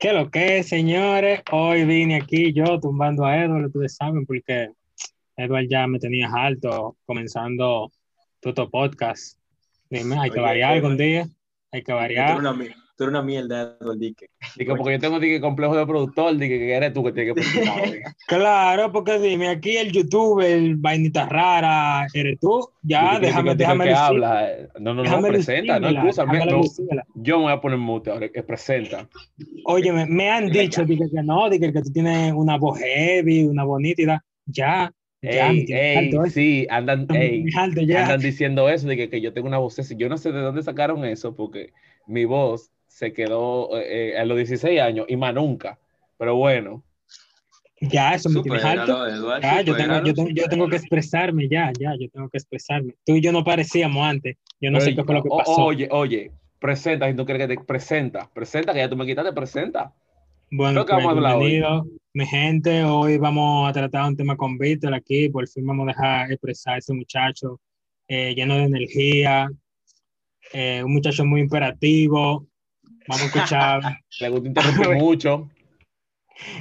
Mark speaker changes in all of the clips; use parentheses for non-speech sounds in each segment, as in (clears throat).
Speaker 1: ¿Qué lo que, señores? Hoy vine aquí yo tumbando a Edward, ustedes saben, porque Edward ya me tenía alto comenzando todo podcast. Dime, hay que
Speaker 2: Oye,
Speaker 1: variar algún día, hay que variar.
Speaker 2: una, tú eres una mierda, Edward Dique.
Speaker 3: Digo, porque yo tengo dique, complejo de productor, dique, que eres tú que tienes que. (laughs)
Speaker 1: Claro, porque dime, aquí el YouTube, el vainita rara, eres tú. Ya,
Speaker 3: Dique,
Speaker 1: déjame,
Speaker 3: dique,
Speaker 1: déjame
Speaker 3: que habla. eh. No, no, no, presenta, no excusa.
Speaker 1: déjame
Speaker 3: no, yo me voy a poner mute ahora, que presenta.
Speaker 1: Óyeme, me han dicho dije, que no, dije, que tú tienes una voz heavy, una bonita. Ya, me
Speaker 3: Ey,
Speaker 1: tienes
Speaker 3: ey,
Speaker 1: alto, ¿eh?
Speaker 3: sí, andan,
Speaker 1: Me
Speaker 3: ey,
Speaker 1: alto
Speaker 3: andan diciendo eso, de que, que yo tengo una voz sexy. Yo no sé de dónde sacaron eso, porque mi voz se quedó eh, a los 16 años y más nunca. Pero bueno,
Speaker 1: Ya, eso me tienes alto. Ya, yo tengo, yo, tengo, yo tengo que expresarme, ya, ya, yo tengo que expresarme. Tú y yo no parecíamos antes. Yo no
Speaker 3: pero
Speaker 1: sé qué fue lo que pasó.
Speaker 3: oye, oye, presenta, si tú quieres que te presenta, presenta, que ya tú me quitaste, presenta.
Speaker 1: bueno,
Speaker 3: hoy.
Speaker 1: bienvenido, mi gente. Hoy vamos a tratar un tema con Víctor aquí. Por fin vamos a dejar expresar a ese muchacho eh, lleno de energía. eh, un muchacho muy imperativo. Vamos a escuchar.
Speaker 3: Le gusta interrumpir mucho.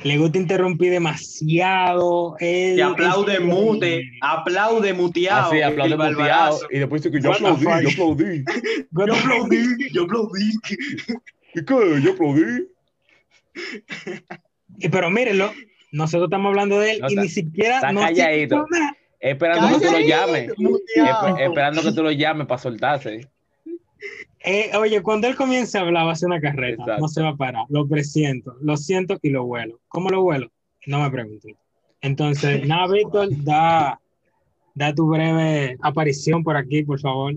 Speaker 1: le gusta interrumpir demasiado. él
Speaker 2: Te aplaude mute, aplaude muteado.
Speaker 3: Así, aplaude
Speaker 2: el
Speaker 3: muteado. Y después dice que yo aplaudí, yo (laughs) (laughs) aplaudí.
Speaker 2: Yo aplaudí, yo aplaudí.
Speaker 3: ¿Y qué? Yo aplaudí.
Speaker 1: Y Pero mírenlo, nosotros estamos hablando de él
Speaker 3: No,
Speaker 1: y
Speaker 3: está-
Speaker 1: ni siquiera
Speaker 3: está
Speaker 1: no
Speaker 3: calladito. Esperando que tú lo llames. esperando que tú lo llames para soltarse.
Speaker 1: Eh, oye, cuando él comience a hablar, va a ser una carreta.
Speaker 3: Exacto.
Speaker 1: No se va a parar. Lo presiento, lo siento y lo huelo. ¿Cómo lo huelo? No me pregunten. Entonces, (laughs) nada, Víctor, da, da tu breve aparición por aquí, por favor.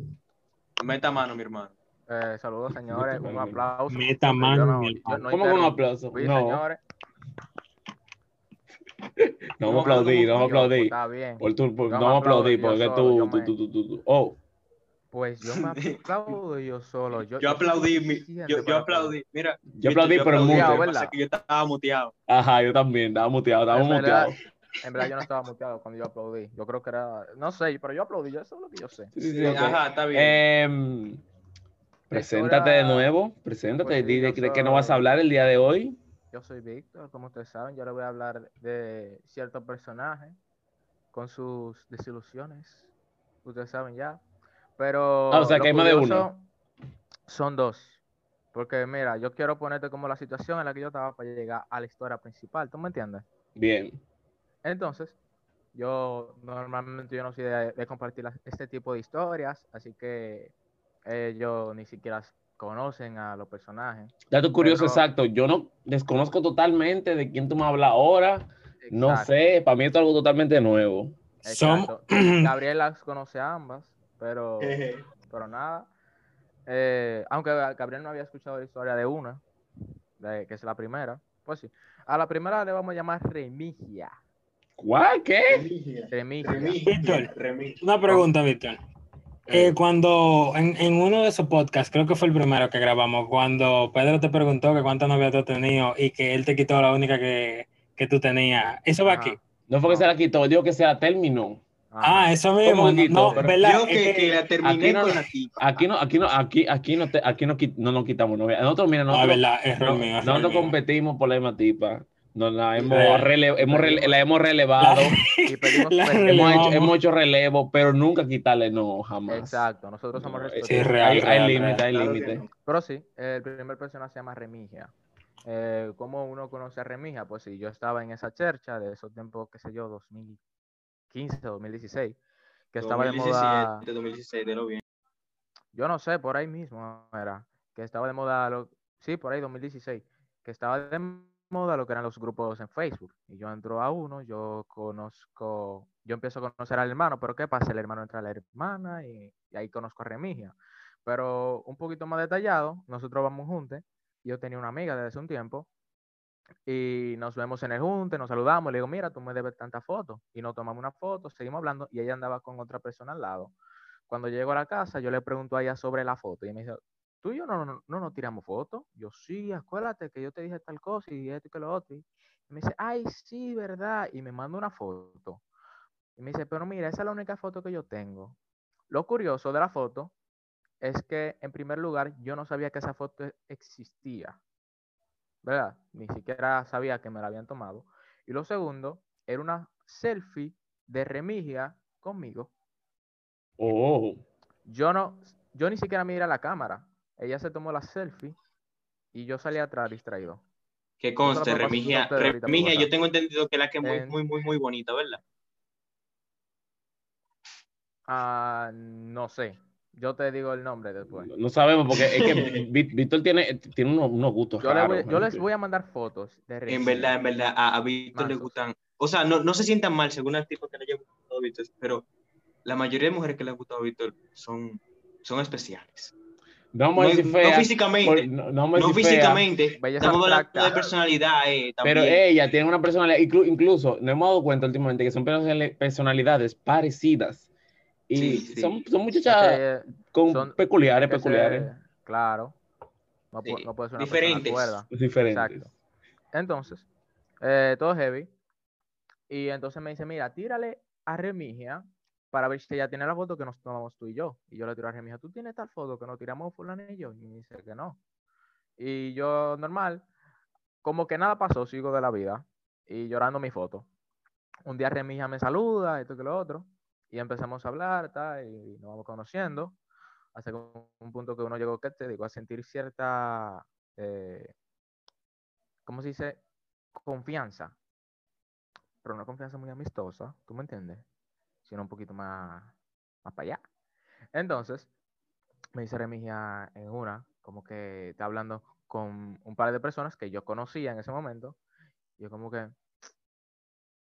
Speaker 2: Meta mano, mi hermano.
Speaker 4: Eh, saludos, señores.
Speaker 3: Meta
Speaker 4: Un
Speaker 3: mano.
Speaker 4: aplauso.
Speaker 1: Meta mano,
Speaker 4: no-
Speaker 1: mi hermano.
Speaker 4: no
Speaker 3: ¿Cómo con un aplauso? No.
Speaker 4: señores. (laughs)
Speaker 3: No vamos a aplaudir, no vamos a aplaudir.
Speaker 4: Está bien.
Speaker 3: Por tu- no
Speaker 4: me
Speaker 3: vamos a aplaudir porque tú, tú, tú, tú, tú- Oh,
Speaker 4: Pues yo me (laughs) aplaudo yo solo. Yo,
Speaker 2: Yo aplaudí, mi-
Speaker 4: suficiente
Speaker 2: yo, yo aplaudí. Mira,
Speaker 3: yo aplaudí, pero en
Speaker 2: aplaudí,
Speaker 3: mute.
Speaker 2: lo que
Speaker 4: ¿verdad?
Speaker 2: que yo estaba muteado.
Speaker 3: Ajá, yo también, estaba muteado, estaba
Speaker 4: En verdad,
Speaker 3: muteado.
Speaker 4: en verdad yo no estaba muteado cuando yo aplaudí. Yo creo que era, no sé, pero yo aplaudí, yo eso es lo que yo sé.
Speaker 3: Sí, sí.
Speaker 2: Ajá, está bien.
Speaker 3: Em, preséntate de nuevo, preséntate,
Speaker 4: Pues sí,
Speaker 3: di de,
Speaker 4: yo
Speaker 3: de qué nos
Speaker 4: soy-
Speaker 3: vas a hablar el día de hoy.
Speaker 4: Yo soy Víctor, como ustedes saben, yo le voy a hablar de cierto personaje con sus desilusiones. Ustedes saben ya. Pero.
Speaker 3: Ah, o sea,
Speaker 4: lo
Speaker 3: que hay más de
Speaker 4: curioso Son dos. Porque mira, yo quiero ponerte como la situación en la que yo estaba para llegar a la historia principal. ¿Tú me entiendes?
Speaker 3: Bien.
Speaker 4: Entonces, yo normalmente yo no soy de, de compartir las- este tipo de historias, así que ellos ni siquiera conocen a los personajes.
Speaker 3: Dato curioso,
Speaker 4: Pero-
Speaker 3: exacto. Yo no desconozco totalmente de quién tú me hablas ahora. No sé, para mí esto es algo totalmente nuevo.
Speaker 4: Exacto. (clears throat) Gabriel las conoce a ambas, pero, pero nada. Eh, aunque Gabriel no había escuchado la historia de una, de- que es la primera, pues sí. A la primera le vamos a llamar Remigia.
Speaker 3: ¿Cuál? ¿Qué?
Speaker 4: Remigia.
Speaker 1: Víctor, Una pregunta, Víctor. Eh, cuando en, en uno de esos podcasts, creo que fue el primero que grabamos, cuando Pedro te preguntó que cuántas novias tú has tenido y que él te quitó la única que, que tú tenías, ¿eso va
Speaker 4: Ajá.
Speaker 1: aquí?
Speaker 3: No fue que se la quitó, digo que se la terminó.
Speaker 4: Ajá.
Speaker 1: Ah, eso mismo. ¿verdad?
Speaker 2: Yo que,
Speaker 1: que-
Speaker 2: que la terminé
Speaker 3: aquí no-
Speaker 2: con la tipa.
Speaker 3: Aquí no, aquí no, aquí, aquí no, te, aquí no, no nos quitamos novia. Nosotros, mira,
Speaker 1: No, es
Speaker 3: nosotros,
Speaker 1: verdad,
Speaker 3: no,
Speaker 1: mío. error
Speaker 3: nosotros
Speaker 1: mío.
Speaker 3: competimos por la misma tipa. Nos la hemos,
Speaker 1: Real.
Speaker 3: rele- hemos rele- la hemos relevado,
Speaker 4: Y (laughs) pedimos
Speaker 1: La-
Speaker 4: perdón.
Speaker 3: hemos, hecho, hemos hecho relevo, pero nunca quitarle no, jamás.
Speaker 4: Exacto, nosotros somos
Speaker 3: No,
Speaker 4: respetuosos.
Speaker 1: Sí, es real,
Speaker 3: hay hay límite, hay
Speaker 2: Claro
Speaker 3: límite.
Speaker 2: no.
Speaker 4: Pero sí, el primer personaje se llama Remigia. Eh, ¿Cómo uno conoce a Remigia? Pues sí, yo estaba en esa chercha de esos tiempos, qué sé yo, 2015, 2016, que estaba de moda,
Speaker 2: 2017, 2016, de lo bien.
Speaker 4: yo no sé, por ahí mismo era, que estaba de moda, lo- sí, por ahí 2016, que estaba de moda lo que eran los grupos en Facebook. Y yo entro a uno, yo conozco, yo empiezo a conocer al hermano, pero ¿qué pasa? El hermano entra a la hermana y, y ahí conozco a Remigia. Pero un poquito más detallado, nosotros vamos juntos. Yo tenía una amiga desde hace un tiempo y nos vemos en el junte, nos saludamos, le digo, mira, tú me debes tantas fotos. Y nos tomamos una foto, seguimos hablando y ella andaba con otra persona al lado. Cuando llego a la casa, yo le pregunto a ella sobre la foto y me dice, tú y yo no, no, no nos tiramos fotos. Yo, sí, acuérdate que yo te dije tal cosa y esto y que lo otro. Y me dice, ay, sí, verdad. Y me manda una foto. Y me dice, pero mira, esa es la única foto que yo tengo. Lo curioso de la foto es que, en primer lugar, yo no sabía que esa foto existía. ¿Verdad? Ni siquiera sabía que me la habían tomado. Y lo segundo, era una selfie de Remigia conmigo.
Speaker 3: Oh,
Speaker 4: Yo no, yo ni siquiera miré a la cámara. Ella se tomó la selfie y yo salí atrás distraído.
Speaker 2: Que conste, Remigia, Remigia, yo tengo entendido que la que es muy,
Speaker 4: En-
Speaker 2: muy, muy, muy bonita, ¿verdad?
Speaker 4: Ah, no sé. Yo te digo el nombre después.
Speaker 3: no sabemos porque es que (laughs) Víctor tiene, tiene unos, unos gustos
Speaker 4: Yo, le voy-
Speaker 3: raros.
Speaker 4: yo les voy a mandar fotos de
Speaker 2: En
Speaker 4: Remigia.
Speaker 2: verdad, en verdad, a, a Víctor le gustan. O sea, no, no se sientan mal según el tipo que le haya gustado a Víctor, pero la mayoría de mujeres que le han gustado a Víctor son, son especiales.
Speaker 3: No
Speaker 2: No,
Speaker 3: vamos a decir
Speaker 2: no
Speaker 3: fea,
Speaker 2: físicamente,
Speaker 3: por- no, no
Speaker 2: no
Speaker 3: fea,
Speaker 2: físicamente. Estamos hablando de personalidad eh, también.
Speaker 3: pero ella tiene una personalidad, inclu- incluso nos hemos dado cuenta últimamente que son personali- personalidades parecidas. Y
Speaker 2: Sí, sí.
Speaker 3: son, son
Speaker 4: Es
Speaker 3: muchachas
Speaker 4: que, eh,
Speaker 3: con
Speaker 4: son-
Speaker 3: peculiares,
Speaker 4: que se-
Speaker 3: peculiares,
Speaker 4: claro. No,
Speaker 2: Sí,
Speaker 4: pu- no puede ser una
Speaker 2: diferentes.
Speaker 4: persona
Speaker 3: diferentes.
Speaker 4: Exacto. Entonces, eh, todo heavy. Y entonces me dice, mira, tírale a Remigia para ver si ella tiene la foto que nos tomamos tú y yo. Y yo le tiro a Remigia, ¿tú tienes tal foto que nos tiramos fulano y yo? Y me dice que no. Y yo, normal, como que nada pasó, sigo de la vida. Y llorando mi foto. Un día Remigia me saluda, esto que lo otro. Y empezamos a hablar, y nos vamos conociendo. Hasta que un punto que uno llegó, ¿qué te digo? A sentir cierta... eh, ¿cómo se dice? Confianza. Pero una confianza muy amistosa, ¿tú me entiendes? Sino un poquito más, más para allá. Entonces, me dice Remigia en una, como que está hablando con un par de personas que yo conocía en ese momento. Y yo como que,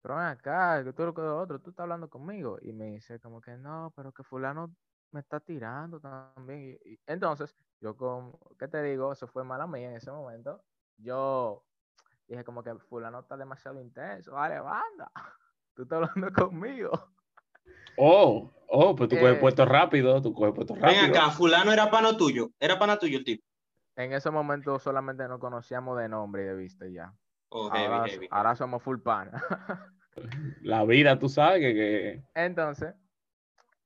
Speaker 4: pero ven acá, que tú lo que otro, tú estás hablando conmigo. Y me dice como que no, pero que fulano me está tirando también. Y, y- entonces, yo con, ¿qué te digo? Eso fue mala mía en ese momento. Yo dije como que fulano está demasiado intenso. Vale, banda. (laughs) Tú estás hablando (laughs) conmigo.
Speaker 3: Oh, oh, pues tú coges
Speaker 4: Eh,
Speaker 3: puesto rápido, tú coges puesto rápido.
Speaker 2: Ven acá, fulano era pano tuyo. Era pana tuyo el tipo.
Speaker 4: En ese momento solamente nos conocíamos de nombre y de vista ya.
Speaker 2: Oh, heavy,
Speaker 4: ahora,
Speaker 2: heavy.
Speaker 4: ahora somos full pana. (laughs)
Speaker 3: La vida, tú sabes que, que-
Speaker 4: Entonces,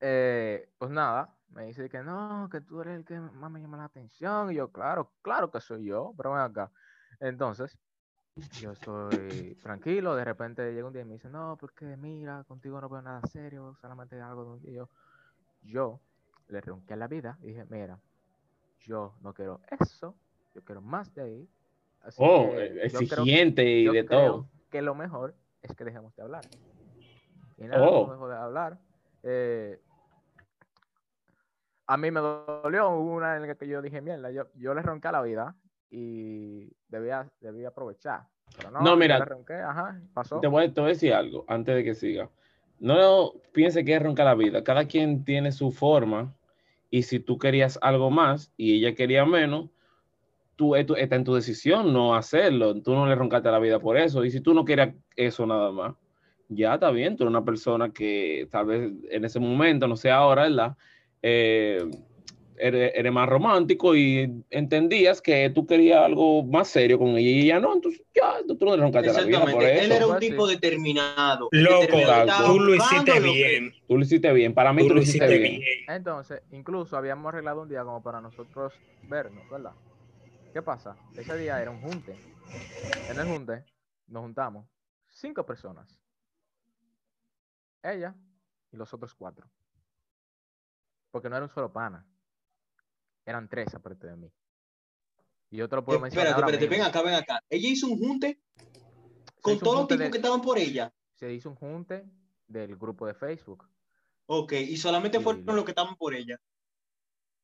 Speaker 4: eh, pues nada, me dice que no, que tú eres el que más me llama la atención. Y yo, claro, claro que soy yo, pero ven acá. Entonces, yo estoy tranquilo, de repente llega un día y me dice, no, porque mira, contigo no veo nada serio, solamente algo de un día. Yo, yo le ronqué a la vida y dije, mira, yo no quiero eso, yo quiero más de ahí. Así
Speaker 3: oh,
Speaker 4: que
Speaker 3: eh, exigente y de todo.
Speaker 4: que lo mejor es que dejemos de hablar. Y nada,
Speaker 3: Oh.
Speaker 4: dejó de hablar. Eh, a mí me dolió hubo una en la que yo dije, mierda, yo, yo le ronqué a la vida y debía, debía aprovechar. Pero no,
Speaker 3: No, mira,
Speaker 4: ronqué, ajá, pasó.
Speaker 3: Te voy, te voy a decir algo antes de que siga. No piense que es ronca la vida. Cada quien tiene su forma. Y si tú querías algo más y ella quería menos, tú, está en tu decisión no hacerlo. Tú no le roncaste a la vida por eso. Y si tú no querías eso nada más, ya está bien. Tú eres una persona que tal vez en ese momento, no sé ahora, ¿verdad? Eh, eres, eres más romántico y entendías que tú querías algo más serio con ella y ella no. Entonces ya, tú no le roncaste a la vida por
Speaker 2: Exactamente. Él
Speaker 3: eso.
Speaker 2: era un tipo determinado.
Speaker 1: Loco,
Speaker 2: determinado,
Speaker 1: tú lo hiciste bien.
Speaker 3: Tú lo hiciste bien. Para mí
Speaker 1: Tú
Speaker 3: tú,
Speaker 1: lo
Speaker 3: lo hiciste
Speaker 1: hiciste
Speaker 3: bien.
Speaker 1: bien.
Speaker 4: Entonces, incluso habíamos arreglado un día como para nosotros vernos, ¿verdad? ¿Qué pasa? Ese día era un junte. En el junte nos juntamos cinco personas. Ella y los otros cuatro. Porque no era un solo pana. Eran tres aparte de mí. Y yo te lo puedo mencionar.
Speaker 2: Espérate, espérate, ven acá, ven acá. Ella hizo un junte con todos los tipos
Speaker 4: de-
Speaker 2: que estaban por ella.
Speaker 4: Se hizo un junte del grupo de Facebook.
Speaker 2: Ok, y solamente fueron
Speaker 4: lo-
Speaker 2: los que estaban por ella.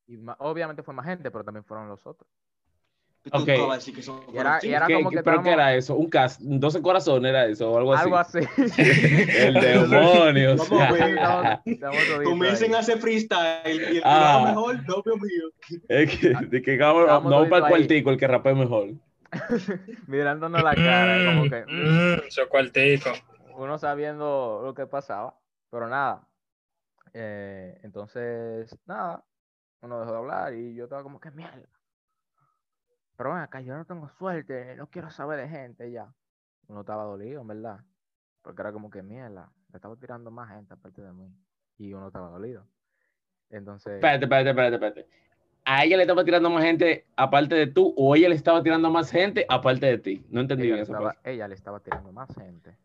Speaker 4: Y obviamente fue más gente, pero también fueron los otros.
Speaker 2: Tú
Speaker 3: Ok.
Speaker 2: acabas de decir que son
Speaker 4: Y era- y era
Speaker 2: cinco.
Speaker 3: ¿Qué-
Speaker 4: como que
Speaker 3: ¿Pero qué era eso? ¿Un cast? ¿12 corazones era eso o algo así?
Speaker 4: Algo así. (laughs) (laughs)
Speaker 3: El demonio.
Speaker 2: Vamos a ver.
Speaker 4: Estamos- estamos toditos
Speaker 2: Comiencen a hacer freestyle y el que
Speaker 3: Ah.
Speaker 2: mejor, novio mío.
Speaker 3: es que, de que no para el cuartico, el que rapee mejor. (laughs)
Speaker 4: mirándonos la cara, como que mm,
Speaker 1: Mm, Eso cuartico.
Speaker 4: uno sabiendo lo que pasaba, pero nada. Eh, entonces, nada, uno dejó de hablar y yo estaba como que mierda. Pero ven acá, yo no tengo suerte, no quiero saber de gente ya. Uno estaba dolido, en verdad. Porque era como que mierda, le estaba tirando más gente aparte de mí. Y uno estaba dolido. Entonces,
Speaker 3: Espérate, espérate, espérate, espérate. a ella le estaba tirando más gente aparte de tú, o ella le estaba tirando más gente aparte de ti. No entendí
Speaker 4: Ella,
Speaker 3: bien
Speaker 4: le
Speaker 3: esa
Speaker 4: estaba,
Speaker 3: parte.
Speaker 4: ella le estaba tirando más gente.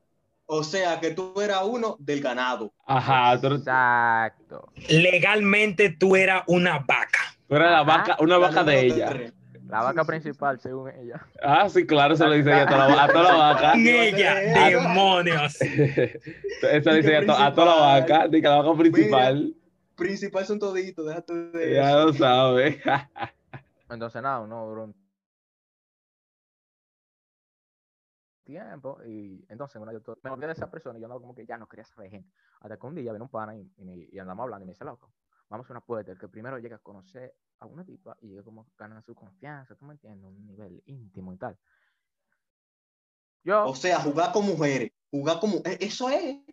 Speaker 2: O sea, que tú eras uno del ganado.
Speaker 3: Ajá,
Speaker 4: Exacto.
Speaker 1: Legalmente tú eras una vaca.
Speaker 3: tú eras la vaca, una vaca de ella.
Speaker 4: La vaca principal, según ella.
Speaker 3: Ah, sí, claro, eso lo dice ella a toda la, a toda la (laughs) vaca.
Speaker 1: Ella, demonios. (laughs)
Speaker 3: Eso dice ella a, to- a toda la vaca, de que la vaca principal.
Speaker 2: Principal son toditos, déjate de
Speaker 3: Ya
Speaker 2: eso.
Speaker 3: lo sabe. (laughs)
Speaker 4: Entonces, nada, uno duró tiempo y entonces bueno, yo me olvidé de esa persona y yo andaba como que ya no quería saber gente. Hasta que un día vino un pana y, y, me- y andamos hablando y me dice, loco, vamos a una puerta, el que primero llega a conocer a una tipa y llega como ganando su confianza, tú me entiendes, un nivel íntimo y tal. Yo,
Speaker 2: O sea, jugar con mujeres, jugar con mu- eh, Eso es. eh,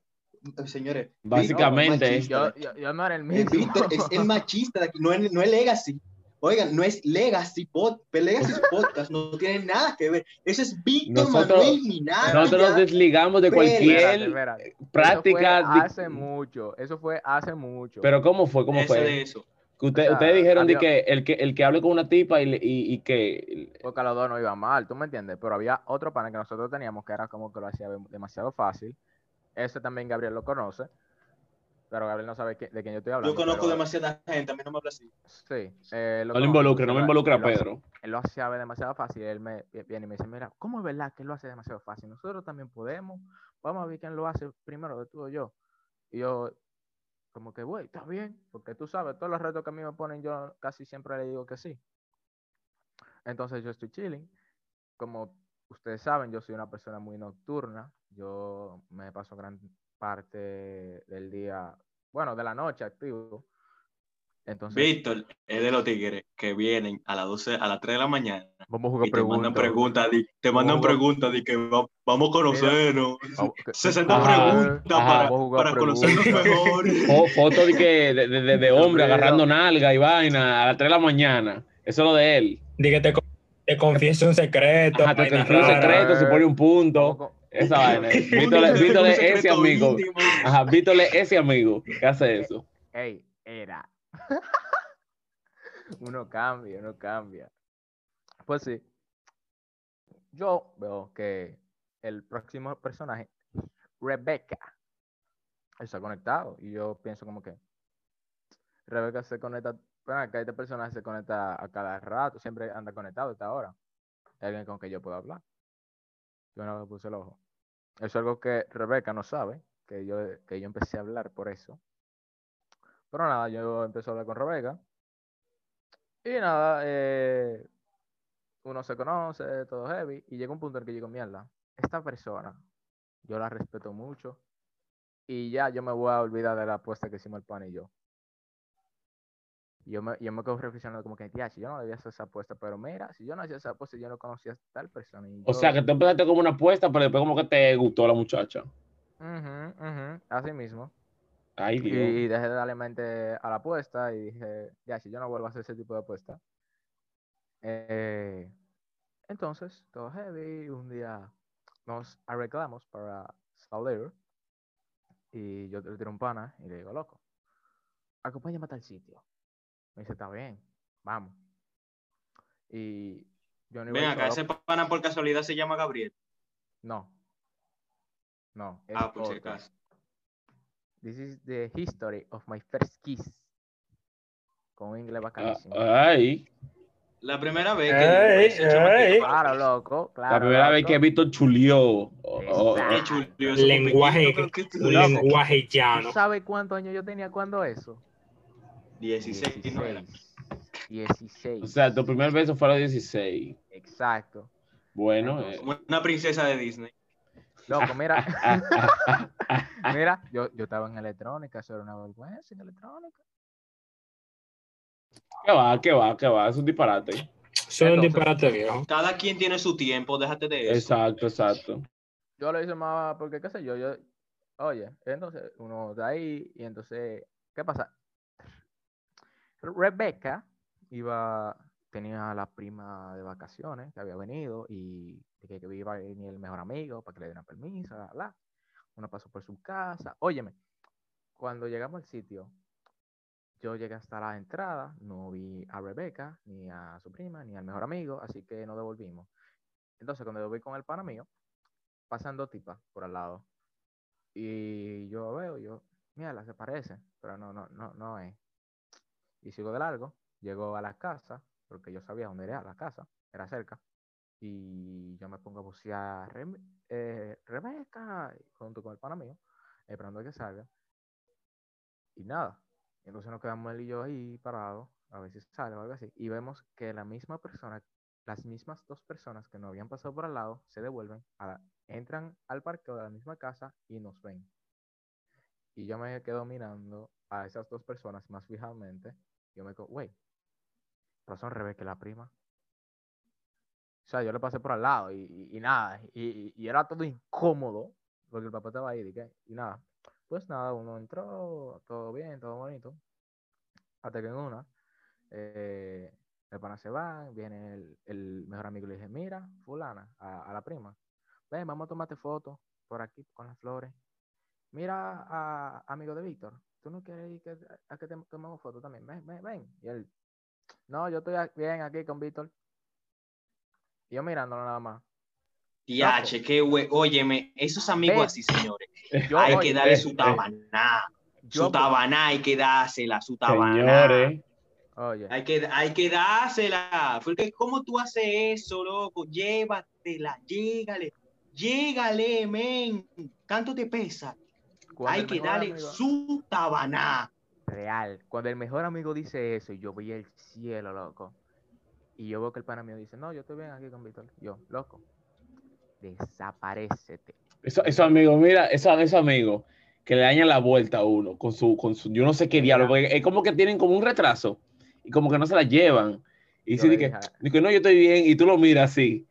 Speaker 2: Señores.
Speaker 3: Básicamente.
Speaker 2: Víctor,
Speaker 4: yo, yo, yo no era el mismo.
Speaker 2: Víctor es el machista de aquí, no es, no es Legacy. Oigan, no es Legacy Pod, Legacy (laughs) Podcast, no tiene nada que ver. Ese es Víctor
Speaker 3: Nosotros-
Speaker 2: Manuel Minaya.
Speaker 3: Nosotros nos desligamos de cualquier
Speaker 4: Espérate, espérate. Eso
Speaker 3: práctica.
Speaker 4: fue
Speaker 3: de-
Speaker 4: hace mucho, eso fue hace mucho.
Speaker 3: Pero ¿cómo fue? ¿Cómo
Speaker 2: Ese
Speaker 3: fue?
Speaker 2: de eso.
Speaker 3: Que usted-
Speaker 4: O sea,
Speaker 3: ustedes dijeron de que el, que el que hable con una tipa y, le- y, y que...
Speaker 4: porque a los dos no iba mal, ¿tú me entiendes? Pero había otro pana que nosotros teníamos que era como que lo hacía dem- demasiado fácil. Ese también Gabriel lo conoce, pero Gabriel no sabe que- de quién yo estoy hablando.
Speaker 2: Yo conozco
Speaker 4: pero-
Speaker 2: demasiada gente, a mí no me habla así.
Speaker 4: Sí. eh,
Speaker 3: No lo involucre, no me
Speaker 4: él lo-
Speaker 3: involucre a
Speaker 4: él lo hace-
Speaker 3: Pedro.
Speaker 4: Él lo hacía demasiado fácil. Él me viene y me dice, mira, ¿cómo es verdad que él lo hace demasiado fácil? Nosotros también podemos. Vamos a ver quién lo hace primero, de tú o yo. Y yo, como que, güey, está bien, porque tú sabes, todos los retos que a mí me ponen, yo casi siempre le digo que sí. Entonces yo estoy chilling. Como ustedes saben, yo soy una persona muy nocturna. Yo me paso gran parte del día, bueno, de la noche activo. Entonces,
Speaker 2: Víctor es de los tigres que vienen a las 12, a las 3 de la mañana
Speaker 4: vamos a jugar
Speaker 2: y te mandan
Speaker 4: preguntas.
Speaker 2: preguntas, di- te mandan preguntas de que va- vamos a conocernos.
Speaker 4: Vamos- que-
Speaker 2: 60
Speaker 3: Ajá,
Speaker 2: preguntas
Speaker 3: ajá.
Speaker 2: para, para conocernos
Speaker 4: preguntas.
Speaker 2: mejor. (laughs)
Speaker 3: Fo- Foto de, que, de, de- de hombre agarrando nalga y vaina a las 3 de la mañana. Eso es lo de él.
Speaker 1: Di que te, te confieso un secreto.
Speaker 3: Ajá, te confío un secreto, se pone un punto. Esa (laughs) vaina. Víctor Víctor es ese amigo.
Speaker 2: íntimo.
Speaker 3: Ajá, Víctor es ese amigo que hace eso.
Speaker 4: Ey, era. (laughs) uno cambia, uno cambia. Pues sí. Yo veo que el próximo personaje, Rebecca, está conectado. Y yo pienso como que Rebecca se conecta. Bueno, acá este personaje se conecta a cada rato, siempre anda conectado hasta ahora. Es alguien con que yo puedo hablar. Yo no puse el ojo. Eso es algo que Rebeca no sabe, que yo, que yo empecé a hablar por eso. Pero nada, yo empecé a hablar con Rebeca. Y nada, eh, uno se conoce, todo heavy. Y llega un punto en que yo digo, mierda, esta persona, yo la respeto mucho. Y ya yo me voy a olvidar de la apuesta que hicimos el pan y yo. Yo me, yo me quedo reflexionando como que, tía, si yo no debía hacer esa apuesta, pero mira, si yo no hacía esa apuesta, yo no conocía a tal persona. y
Speaker 3: O
Speaker 4: yo-
Speaker 3: sea, que tú empezaste como una apuesta, pero después como que te gustó la muchacha.
Speaker 4: Ujú, ujú, así mismo.
Speaker 3: Ay.
Speaker 4: Y dejé de darle mente a la apuesta y dije, ya, si yo no vuelvo a hacer ese tipo de apuesta. Eh, entonces, todo heavy, un día nos arreglamos para salir y yo le tiro un pana y le digo, loco, acompáñame a tal sitio. Me dice, está bien, vamos. Y yo no iba
Speaker 2: Ven acá,
Speaker 4: solo.
Speaker 2: ese pana por casualidad se llama Gabriel.
Speaker 4: No. No. es
Speaker 2: Ah, por si acaso.
Speaker 4: This is the history of my first kiss. Con un inglés
Speaker 3: Ah,
Speaker 4: bacanísimo.
Speaker 3: Ay,
Speaker 2: La primera vez que
Speaker 1: ey.
Speaker 2: para-
Speaker 4: Claro, loco. Claro,
Speaker 3: la primera vez que Víctor chulió. Oh, oh,
Speaker 2: ese
Speaker 1: Lenguaje, lenguaje
Speaker 4: ¿Tú
Speaker 1: llano.
Speaker 4: sabes cuántos años yo tenía cuando eso?
Speaker 2: 16, no era.
Speaker 4: 16.
Speaker 3: O sea, tu primer beso fue a los 16.
Speaker 4: Exacto.
Speaker 3: Bueno,
Speaker 4: Entonces,
Speaker 3: eh,
Speaker 2: Como una princesa de Disney.
Speaker 4: Loco, (laughs) mira. (laughs) mira, yo, yo estaba en electrónica, eso era una vergüenza en electrónica.
Speaker 3: ¿qué va? ¿Qué va? ¿Qué va? Es un disparate.
Speaker 1: Soy un disparate viejo.
Speaker 2: Cada quien tiene su tiempo, déjate de eso.
Speaker 3: Exacto, exacto.
Speaker 4: Yo lo hice más porque, qué sé yo, yo, oye, entonces uno de ahí y entonces, ¿qué pasa? Rebecca iba, tenía la prima de vacaciones que había venido y que, que iba a el mejor amigo para que le dieran permiso, bla, bla. Uno pasó por su casa. Óyeme, cuando llegamos al sitio, yo llegué hasta la entrada, no vi a Rebeca, ni a su prima, ni al mejor amigo, así que nos devolvimos. Entonces, cuando yo voy con el pana mío, pasan dos tipas por al lado. Y yo veo, yo, mira, se parece, pero no, no, no, no es. Y sigo de largo, llego a la casa, porque yo sabía dónde era la casa, era cerca. Y yo me pongo a bucear "Rem- eh, Rebeca, junto con el pana mío, esperando a que salga. Y nada. Entonces nos quedamos él y yo ahí parados, a ver si sale o algo así. Y vemos que la misma persona, las mismas dos personas que nos habían pasado por al lado, se devuelven, a entran al parqueo de la misma casa y nos ven. Y yo me quedo mirando a esas dos personas más fijamente. Yo me quedo, güey, pero son Rebeca y la prima. O sea, yo le pasé por al lado y, nada, y, era todo incómodo, porque el papá estaba ahí, ¿y qué? Y nada, pues nada, uno entró, todo bien, todo bonito, hasta que en una, eh, el pana se va, viene el, mejor amigo y le dije, mira, fulana, a, la prima, ven, vamos a tomarte fotos por aquí con las flores. Mira a amigo de Víctor, tú no quieres ir que, que te tomemos fotos también, ven, ven, ven. Y él, no, yo estoy bien aquí con Víctor. Yo mirándolo nada más.
Speaker 2: Diache, qué güey. Óyeme, esos amigos así, señores.
Speaker 4: Yo,
Speaker 2: hay
Speaker 4: oye,
Speaker 2: que darle su tabaná.
Speaker 4: yo,
Speaker 2: Su tabaná hay que dársela, su tabaná.
Speaker 3: Señores,
Speaker 4: Oye,
Speaker 2: Hay que, hay que dársela. Porque, ¿cómo tú haces eso, loco? Llévatela, llégale. Llégale, men. Tanto te pesa. hay que darle
Speaker 4: amigo-
Speaker 2: su tabaná.
Speaker 4: Real. Cuando el mejor amigo dice eso, y yo veía el cielo, loco. Y yo veo que el pana mío dice, no, yo estoy bien aquí con Víctor. Yo, loco, desaparecete.
Speaker 3: eso- esos amigos, mira, esos, esos amigos que le dañan la vuelta a uno con su, con su, yo no sé qué porque es como que tienen como un retraso y como que no se la llevan. Y
Speaker 4: Yo dije
Speaker 3: que no, yo estoy bien, y tú lo miras así.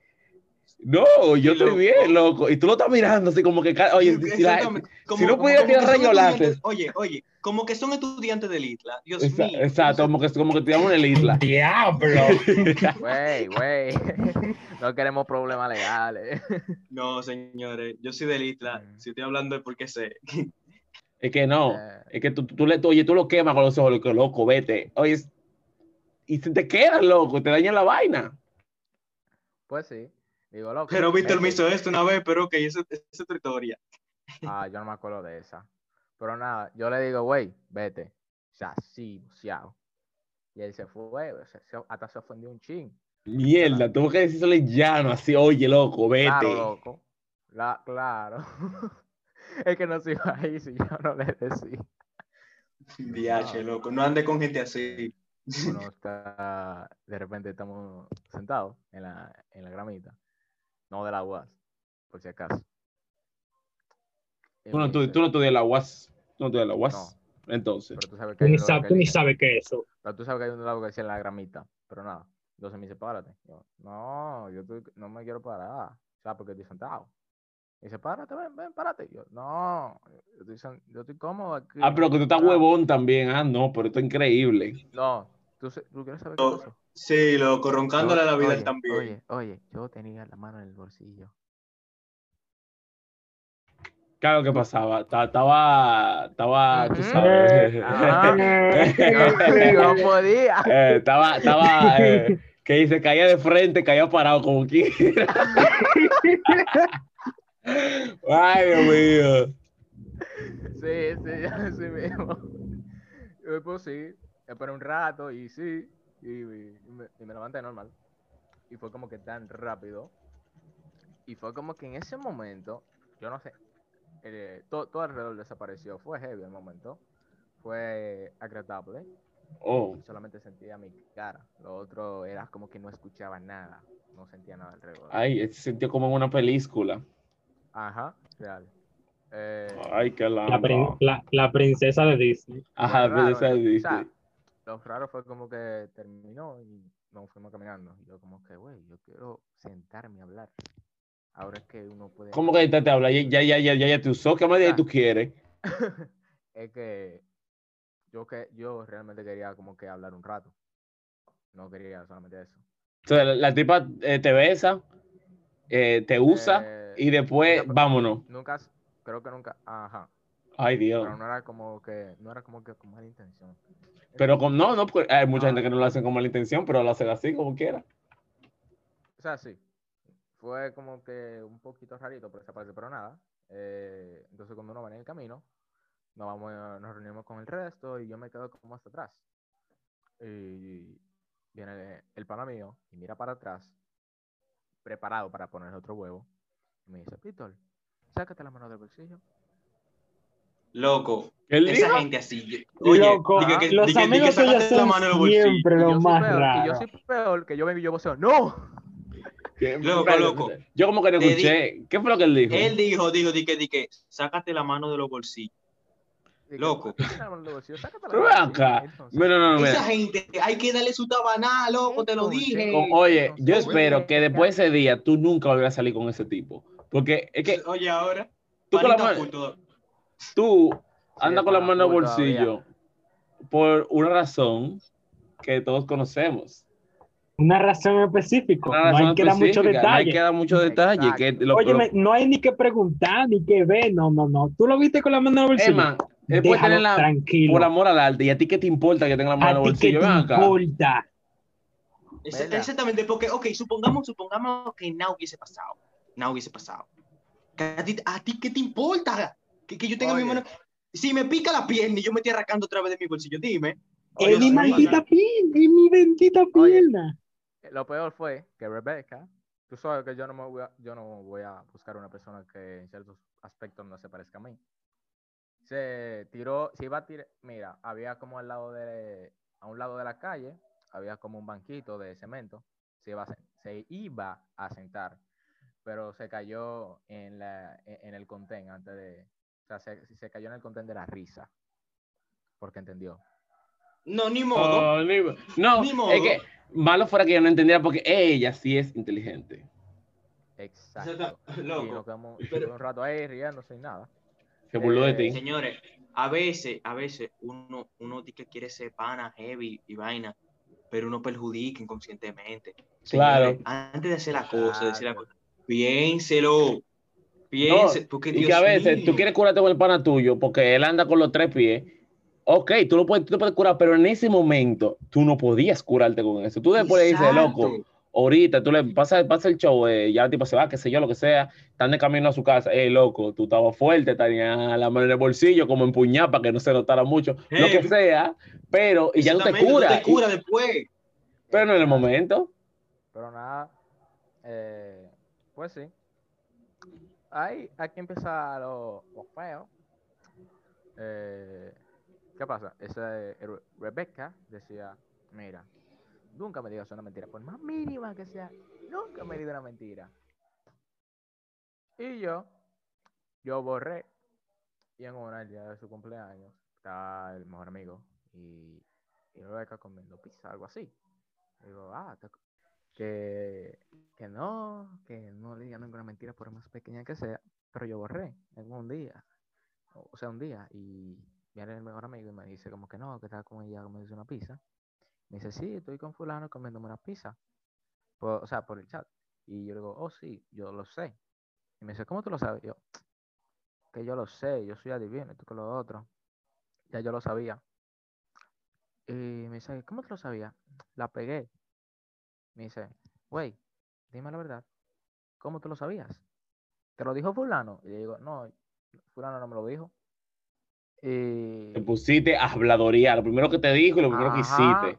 Speaker 3: No, yo estoy
Speaker 2: loco.
Speaker 3: bien, loco. Y tú lo estás mirando así como que, oye, si la-
Speaker 2: Exactamente.
Speaker 3: si no pudiera
Speaker 2: que
Speaker 3: tirar
Speaker 2: son
Speaker 3: rayo
Speaker 2: estudiantes-
Speaker 3: láser.
Speaker 2: Oye, oye, como que son estudiantes del ITLA. Dios
Speaker 3: Exa-
Speaker 2: mío.
Speaker 3: exacto, como que, como que estuviéramos en el isla.
Speaker 1: Diablo. (laughs)
Speaker 4: Güey, güey. no queremos problemas legales.
Speaker 2: No, señores, yo soy del ITLA.
Speaker 4: Mm.
Speaker 2: Si estoy hablando es porque sé.
Speaker 3: Es que no,
Speaker 4: Eh,
Speaker 3: es que tú, tú le, oye, tú lo quemas con los ojos, loco, loco, vete. Oye, y se te queda loco, te daña la vaina.
Speaker 4: pues sí. Digo, loco.
Speaker 2: Pero Víctor me hizo esto una vez, pero ok, esa es otra historia.
Speaker 4: Ah, yo no me acuerdo de esa. Pero nada, yo le digo, güey, vete. O sea, sí, buceado. Y él se fue, se- se- hasta se ofendió un chin.
Speaker 3: Mierda, tuvo que decirle llano, así, oye, loco, vete.
Speaker 4: Claro, loco. La, claro. (laughs) es que no se iba a ir si yo no le decía.
Speaker 2: DH, loco. No ande con gente así.
Speaker 4: Está, de repente estamos sentados en la, en la gramita. No de la UAS, por si acaso.
Speaker 3: Tú no, tú, tú no estudias la UAS. Tú no estudias la UAS.
Speaker 4: No.
Speaker 3: Entonces.
Speaker 4: Pero tú sabes que
Speaker 1: Tú
Speaker 4: hay
Speaker 1: ni sabes,
Speaker 4: que
Speaker 1: tú ni sabes es eso.
Speaker 4: Pero tú sabes que hay un lado que dice en la gramita, pero nada. Entonces me dice, párate. Yo, no, yo estoy- no me quiero parar. O sea, porque estoy sentado. Y dice, párate, ven, ven, párate. Yo, no, yo estoy, yo estoy cómodo aquí.
Speaker 3: Ah, pero que tú estás
Speaker 4: parado".
Speaker 3: huevón también. Ah, no, pero esto es increíble.
Speaker 4: No, ¿tú, quieres saber qué
Speaker 2: No,
Speaker 4: pasó?
Speaker 2: Sí, loco, roncándole a la vida
Speaker 4: oye,
Speaker 2: él también.
Speaker 4: Oye, oye, yo tenía la mano en el bolsillo.
Speaker 3: Claro que pasaba. Ta- Estaba, estaba, tú sabes.
Speaker 4: Ah, (laughs) no podía.
Speaker 3: Eh, estaba, estaba, eh, que dice, caía de frente, caía parado como quiera. (laughs) Ay, Dios mío.
Speaker 4: Sí, sí, (laughs) así mismo. Y después sí, esperé un rato y sí, y, y me, y me levanté normal. Y fue como que tan rápido. Y fue como que en ese momento, yo no sé, eh, to- todo alrededor desapareció. Fue heavy el momento. Fue agradable.
Speaker 3: Oh,
Speaker 4: y solamente sentía mi cara. Lo otro era como que no escuchaba nada. No sentía nada alrededor.
Speaker 3: ay, se sintió como en una película.
Speaker 4: Ajá, real. Eh,
Speaker 3: Ay, qué
Speaker 1: La, la, la princesa de Disney.
Speaker 3: Ajá,
Speaker 4: Lo
Speaker 3: pero
Speaker 4: raro,
Speaker 3: esa
Speaker 4: ¿no?
Speaker 3: dice.
Speaker 4: O sea, lo raro fue como que terminó y nos fuimos caminando. Y yo como que, güey, yo quiero sentarme a hablar. Ahora es que uno puede...
Speaker 3: ¿Cómo que te, habla? Ya, ya, ya, ya, ya te usó. ¿Qué más de ahí tú quieres? (laughs)
Speaker 4: es que yo que yo realmente quería como que hablar un rato. No quería solamente eso.
Speaker 3: Entonces, la, la tipa eh, te besa, eh, te usa
Speaker 4: Eh,
Speaker 3: y después
Speaker 4: nunca-
Speaker 3: vámonos.
Speaker 4: Nunca, creo que nunca, ajá.
Speaker 3: Ay, Dios.
Speaker 4: Pero no era como que, no era como que con mala intención.
Speaker 3: Pero con, no, no, porque hay mucha gente que no lo hace con mala intención, pero lo hacen así como quiera.
Speaker 4: O sea, sí. Fue como que un poquito rarito por esa parte, pero nada. Eh, entonces cuando uno va en el camino, nos, vamos, nos reunimos con el resto y yo me quedo como hasta atrás. Y viene el pana mío y mira para atrás, preparado para poner otro huevo. Y me dice, Víctor, sácate la mano del bolsillo.
Speaker 2: Loco,
Speaker 3: ¿Él
Speaker 2: esa
Speaker 3: dijo?
Speaker 2: gente así. Oye,
Speaker 1: Loco,
Speaker 2: dije que-
Speaker 1: los
Speaker 2: dije
Speaker 1: amigos tuyos
Speaker 2: la mano bolsillo.
Speaker 1: siempre
Speaker 4: Y
Speaker 1: lo
Speaker 4: yo soy
Speaker 1: más
Speaker 4: peor, y
Speaker 1: raro.
Speaker 4: yo soy peor que yo vengo y yo voceo, ¡No!
Speaker 2: Loco, loco.
Speaker 3: Yo como que no escuché. ¿Qué fue lo que él dijo?
Speaker 2: Él dijo, dijo, di que, di que, sácate la mano de los bolsillos.
Speaker 4: Que,
Speaker 2: Loco.
Speaker 4: "¿Por qué la mano del bolsillo? Sácatela
Speaker 3: Pero
Speaker 4: del
Speaker 3: ven
Speaker 4: bolsillo".
Speaker 3: acá. No, no, no, mira.
Speaker 2: Esa gente, hay que darle su tabaná, loco, te lo dije.
Speaker 3: O- Oye, yo espero que después de ese día tú nunca volvieras a salir con ese tipo. Porque es que
Speaker 2: Oye, ahora.
Speaker 3: tú con la mano. Tú
Speaker 4: Sí,
Speaker 3: andas
Speaker 4: es
Speaker 3: con la mano en el
Speaker 4: full todavía.
Speaker 3: bolsillo por una razón que todos conocemos.
Speaker 1: Una razón específica.
Speaker 3: Una
Speaker 1: no hay que dar mucho
Speaker 3: específica, No hay
Speaker 1: detalle.
Speaker 3: que dar mucho detalle. Que lo,
Speaker 1: Óyeme, no hay ni que preguntar ni que ver. No, no, no. Tú lo viste con la mano en el bolsillo.
Speaker 3: Emma, él puede
Speaker 1: Déjalo
Speaker 3: tener la,
Speaker 1: tranquilo.
Speaker 3: por amor al arte. ¿Y a ti qué te importa que tenga la mano en
Speaker 1: ¿A
Speaker 3: el
Speaker 1: ti qué
Speaker 3: bolsillo?
Speaker 1: te
Speaker 3: acá.
Speaker 1: importa?
Speaker 2: Exactamente, porque, ok, supongamos, supongamos que nada hubiese pasado. Nada hubiese pasado. ¿A ti, a ti qué te importa? Que, que yo tenga mi
Speaker 4: Oye.
Speaker 2: mano. Si me pica la pierna y yo me estoy arrancando otra vez de mi bolsillo, dime.
Speaker 1: Es mi maldita pierna. Es mi bendita
Speaker 4: Oye.
Speaker 1: pierna.
Speaker 4: Lo peor fue que Rebecca, tú sabes que yo no, me voy a, yo no voy a buscar una persona que en ciertos aspectos no se parezca a mí. Se tiró, se iba a tirar, mira, había como al lado de, a un lado de la calle, había como un banquito de cemento, se iba a, se iba a sentar, pero se cayó en, la, en en el contén antes de, o sea, se, se cayó en el contén de la risa, porque entendió.
Speaker 2: No, ni modo.
Speaker 3: No, ni- no,
Speaker 2: Ni modo.
Speaker 3: es que malo fuera que yo no entendiera porque ella sí es inteligente.
Speaker 4: Exacto. Y
Speaker 2: Loco.
Speaker 4: nos quedamos
Speaker 2: Pero-
Speaker 4: un rato ahí riéndose y nada.
Speaker 3: Se burló de
Speaker 4: Eh,
Speaker 3: ti.
Speaker 2: Señores, a veces, a veces uno, uno dice que quiere ser pana, heavy y vaina, pero uno perjudica inconscientemente.
Speaker 3: Claro.
Speaker 2: Señores, Antes de hacer la cosa, de decir la
Speaker 4: Claro.
Speaker 2: cosa, piénselo. Piense, porque
Speaker 3: Y
Speaker 2: Dios
Speaker 3: que a veces
Speaker 2: mío.
Speaker 3: tú quieres curarte con el pana tuyo porque él anda con los tres pies. Ok, tú lo puedes, tú te puedes curar, pero en ese momento tú no podías curarte con eso. Tú después le dices, loco, ahorita tú le pasas pasa el show, eh, ya el tipo se va, qué sé yo, lo que sea, están de camino a su casa, eh, loco, tú estabas fuerte, tenía la mano en el bolsillo, como empuñada para que no se notara mucho, lo que
Speaker 2: Eh,
Speaker 3: sea, pero, y ya no te cura,
Speaker 2: te cura después.
Speaker 3: pero no en el momento.
Speaker 4: Pero nada, eh, pues sí. Ahí, aquí empieza lo, lo feo. Eh, ¿Qué pasa? Esa, eh, Re- Rebecca decía, mira, nunca me digas una mentira, por más mínima que sea, nunca me digas una mentira. Y yo, yo borré, y en una, el día de su cumpleaños, estaba el mejor amigo, y, y Rebeca comiendo pizza, algo así. Digo, ah, que, que no, que no le digan ninguna mentira por más pequeña que sea, pero yo borré en un día, o sea, un día, y viene el mejor amigo y me dice como que no, que estaba con ella comiéndose una pizza. Me dice, sí, estoy con fulano comiéndome una pizza, o sea, por el chat. Y yo le digo, oh, sí, yo lo sé. Y me dice, ¿cómo tú lo sabes? Yo, que yo lo sé, yo soy adivino, tú que lo otro. Ya yo lo sabía. Y me dice, ¿cómo tú lo sabías? La pegué. Me dice, güey, dime la verdad. ¿Cómo tú lo sabías? ¿Te lo dijo fulano? Y yo digo, no, fulano no me lo dijo. Y
Speaker 3: Te pusiste a habladoría, lo primero que te dijo y lo primero que hiciste.